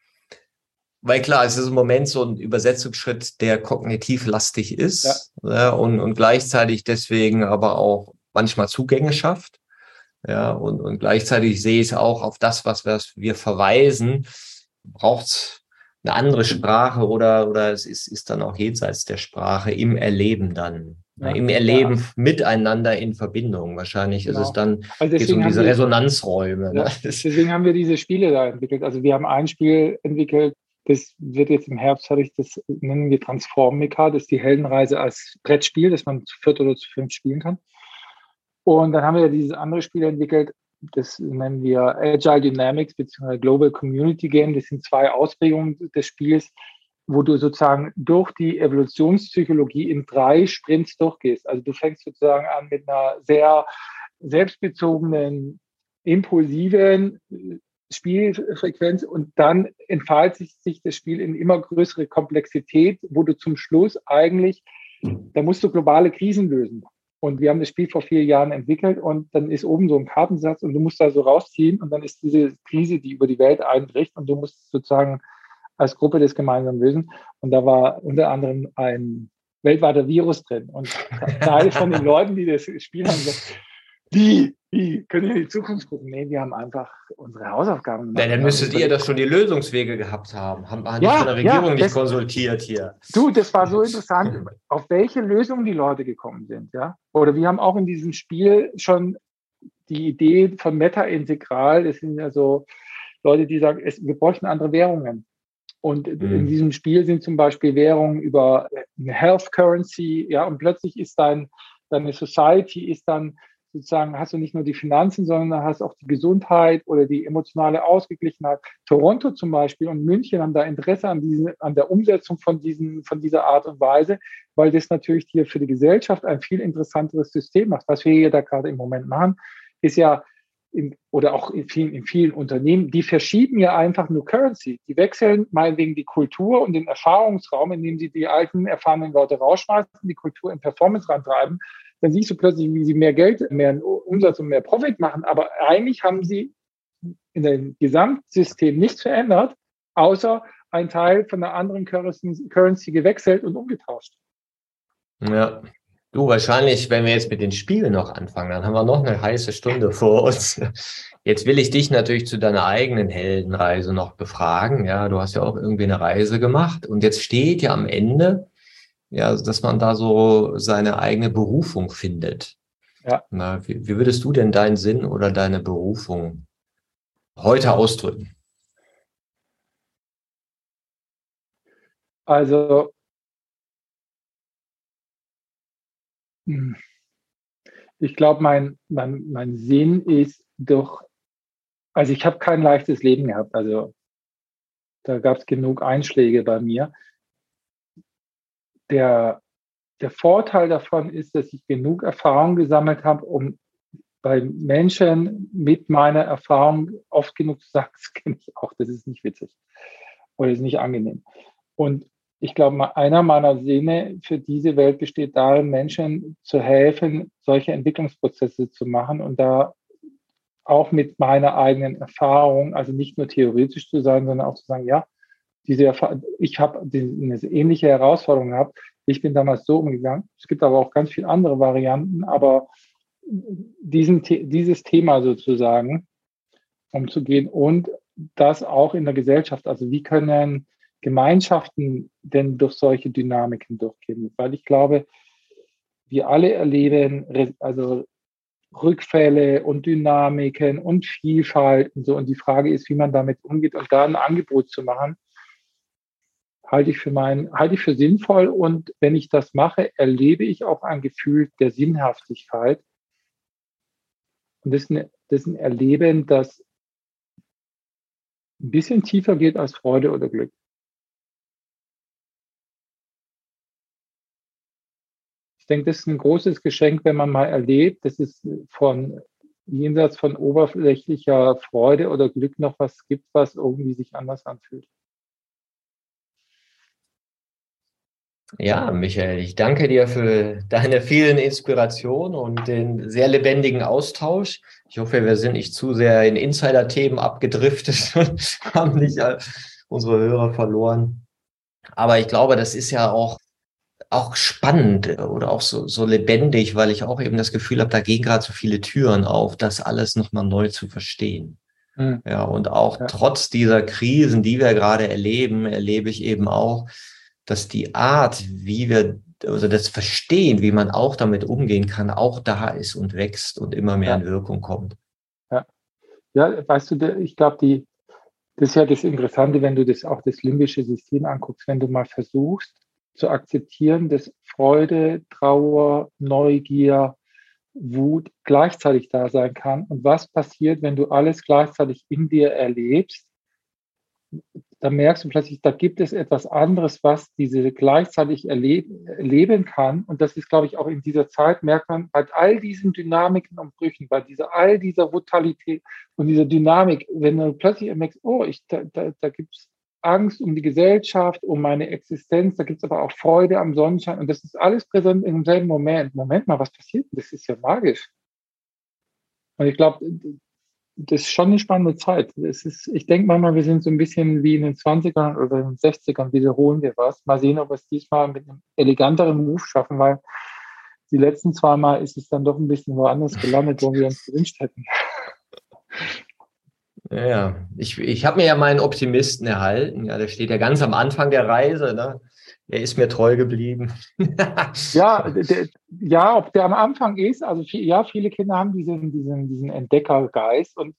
Weil klar, es ist im Moment so ein Übersetzungsschritt, der kognitiv lastig ist ja. Ja, und, und gleichzeitig deswegen aber auch manchmal Zugänge schafft. Ja, und, und gleichzeitig sehe ich es auch auf das, was wir verweisen, braucht es eine andere Sprache oder, oder es ist, ist dann auch jenseits der Sprache im Erleben dann. Ja, Im Erleben ja. miteinander in Verbindung. Wahrscheinlich genau. ist es dann also geht um diese wir, Resonanzräume. Ne? deswegen haben wir diese Spiele da entwickelt. Also wir haben ein Spiel entwickelt, das wird jetzt im Herbst, habe ich das nennen wir Transformica, das ist die Heldenreise als Brettspiel, das man zu viert oder zu fünf spielen kann. Und dann haben wir dieses andere Spiel entwickelt, das nennen wir Agile Dynamics bzw. Global Community Game. Das sind zwei Ausprägungen des Spiels, wo du sozusagen durch die Evolutionspsychologie in drei Sprints durchgehst. Also du fängst sozusagen an mit einer sehr selbstbezogenen, impulsiven Spielfrequenz und dann entfaltet sich das Spiel in immer größere Komplexität, wo du zum Schluss eigentlich, da musst du globale Krisen lösen. Und wir haben das Spiel vor vier Jahren entwickelt und dann ist oben so ein Kartensatz und du musst da so rausziehen und dann ist diese Krise, die über die Welt einbricht und du musst sozusagen als Gruppe das gemeinsam lösen. Und da war unter anderem ein weltweiter Virus drin. Und Teil von den *laughs* Leuten, die das Spiel haben, gesagt, wie, wie, können wir in die Zukunft gucken? Nee, wir haben einfach unsere Hausaufgaben gemacht. Ja, dann müsstet ihr doch schon die Lösungswege gehabt haben. Haben wir ja, von der Regierung ja, das, nicht konsultiert hier. Du, das war so interessant, auf welche Lösungen die Leute gekommen sind, ja. Oder wir haben auch in diesem Spiel schon die Idee von Meta-Integral, das sind ja so Leute, die sagen, es, wir bräuchten andere Währungen. Und mhm. in diesem Spiel sind zum Beispiel Währungen über eine Health Currency, ja, und plötzlich ist dein, deine Society ist dann sozusagen hast du nicht nur die Finanzen, sondern hast auch die Gesundheit oder die emotionale Ausgeglichenheit. Toronto zum Beispiel und München haben da Interesse an, diesen, an der Umsetzung von, diesen, von dieser Art und Weise, weil das natürlich hier für die Gesellschaft ein viel interessanteres System macht. Was wir hier da gerade im Moment machen, ist ja, in, oder auch in vielen, in vielen Unternehmen, die verschieben ja einfach nur Currency. Die wechseln meinetwegen die Kultur und den Erfahrungsraum, indem sie die alten, erfahrenen Leute rausschmeißen, die Kultur in Performance rantreiben dann siehst du plötzlich, wie sie mehr Geld, mehr Umsatz und mehr Profit machen. Aber eigentlich haben sie in dem Gesamtsystem nichts verändert, außer ein Teil von einer anderen Currency gewechselt und umgetauscht. Ja. Du, wahrscheinlich, wenn wir jetzt mit den Spielen noch anfangen, dann haben wir noch eine heiße Stunde vor uns. Jetzt will ich dich natürlich zu deiner eigenen Heldenreise noch befragen. Ja, du hast ja auch irgendwie eine Reise gemacht und jetzt steht ja am Ende, ja, also, dass man da so seine eigene Berufung findet. Ja. Na, wie, wie würdest du denn deinen Sinn oder deine Berufung heute ausdrücken? Also, hm, ich glaube, mein, mein, mein Sinn ist doch, also ich habe kein leichtes Leben gehabt. Also da gab es genug Einschläge bei mir der, der Vorteil davon ist, dass ich genug Erfahrung gesammelt habe, um bei Menschen mit meiner Erfahrung oft genug zu sagen, *laughs* das kenne ich auch, das ist nicht witzig oder ist nicht angenehm. Und ich glaube, einer meiner Sinne für diese Welt besteht darin, Menschen zu helfen, solche Entwicklungsprozesse zu machen und da auch mit meiner eigenen Erfahrung, also nicht nur theoretisch zu sein, sondern auch zu sagen, ja, diese ich habe eine ähnliche Herausforderung gehabt. Ich bin damals so umgegangen. Es gibt aber auch ganz viele andere Varianten, aber diesen, dieses Thema sozusagen umzugehen und das auch in der Gesellschaft. Also wie können Gemeinschaften denn durch solche Dynamiken durchgehen? Weil ich glaube, wir alle erleben also Rückfälle und Dynamiken und Vielfalt und so. Und die Frage ist, wie man damit umgeht und da ein Angebot zu machen, halte ich für mein, halte ich für sinnvoll und wenn ich das mache, erlebe ich auch ein Gefühl der Sinnhaftigkeit. Und das ist, ein, das ist ein Erleben, das ein bisschen tiefer geht als Freude oder Glück. Ich denke, das ist ein großes Geschenk, wenn man mal erlebt, dass es von jenseits von oberflächlicher Freude oder Glück noch was gibt, was irgendwie sich anders anfühlt. Ja, Michael, ich danke dir für deine vielen Inspirationen und den sehr lebendigen Austausch. Ich hoffe, wir sind nicht zu sehr in Insider-Themen abgedriftet *laughs* und haben nicht unsere Hörer verloren. Aber ich glaube, das ist ja auch, auch spannend oder auch so, so lebendig, weil ich auch eben das Gefühl habe, da gehen gerade so viele Türen auf, das alles nochmal neu zu verstehen. Mhm. Ja, und auch ja. trotz dieser Krisen, die wir gerade erleben, erlebe ich eben auch, dass die Art, wie wir, also das Verstehen, wie man auch damit umgehen kann, auch da ist und wächst und immer mehr ja. in Wirkung kommt. Ja, ja weißt du, ich glaube, die, das ist ja das Interessante, wenn du das auch das limbische System anguckst, wenn du mal versuchst zu akzeptieren, dass Freude, Trauer, Neugier, Wut gleichzeitig da sein kann und was passiert, wenn du alles gleichzeitig in dir erlebst, da merkst du plötzlich, da gibt es etwas anderes, was diese gleichzeitig erleben, erleben kann. Und das ist, glaube ich, auch in dieser Zeit, merkt man bei all diesen Dynamiken und Brüchen, bei dieser, all dieser Brutalität und dieser Dynamik, wenn du plötzlich merkst, oh, ich, da, da, da gibt es Angst um die Gesellschaft, um meine Existenz, da gibt es aber auch Freude am Sonnenschein und das ist alles präsent im selben Moment. Moment mal, was passiert? Das ist ja magisch. Und ich glaube, das ist schon eine spannende Zeit. Es ist, ich denke manchmal, wir sind so ein bisschen wie in den 20ern oder in den 60ern, wiederholen wir was. Mal sehen, ob wir es diesmal mit einem eleganteren Move schaffen, weil die letzten zwei Mal ist es dann doch ein bisschen woanders gelandet, wo wir uns *laughs* gewünscht hätten. Ja, ich, ich habe mir ja meinen Optimisten erhalten. Ja, der steht ja ganz am Anfang der Reise. Ne? Er ist mir treu geblieben. *laughs* ja, der, ja, ob der am Anfang ist, also ja, viele Kinder haben diesen, diesen, diesen Entdeckergeist und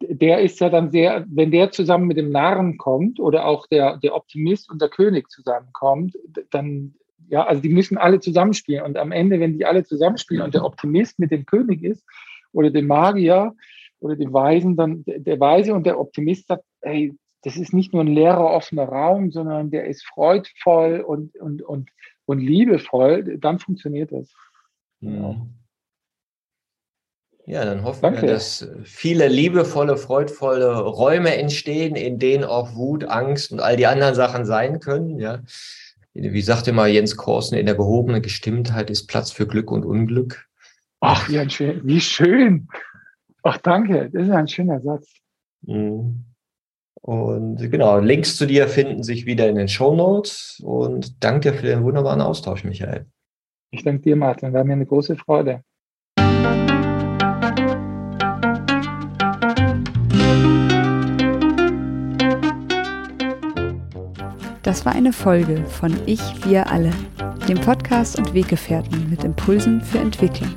der ist ja dann sehr, wenn der zusammen mit dem Narren kommt oder auch der, der Optimist und der König zusammenkommt, dann, ja, also die müssen alle zusammenspielen. Und am Ende, wenn die alle zusammenspielen und der Optimist mit dem König ist oder dem Magier, oder die Weisen dann, der Weise und der Optimist sagt, hey, das ist nicht nur ein leerer, offener Raum, sondern der ist freudvoll und, und, und, und liebevoll, dann funktioniert das. Ja. Ja, dann hoffen Danke. wir, dass viele liebevolle, freudvolle Räume entstehen, in denen auch Wut, Angst und all die anderen Sachen sein können. Ja. Wie sagte mal Jens Korsen, in der gehobenen Gestimmtheit ist Platz für Glück und Unglück. Ach, ja, wie schön. Ach, danke. Das ist ein schöner Satz. Mhm. Und genau, Links zu dir finden sich wieder in den Show Notes. Und danke für den wunderbaren Austausch, Michael. Ich danke dir, Martin. War mir eine große Freude. Das war eine Folge von Ich, wir alle, dem Podcast und Weggefährten mit Impulsen für Entwicklung.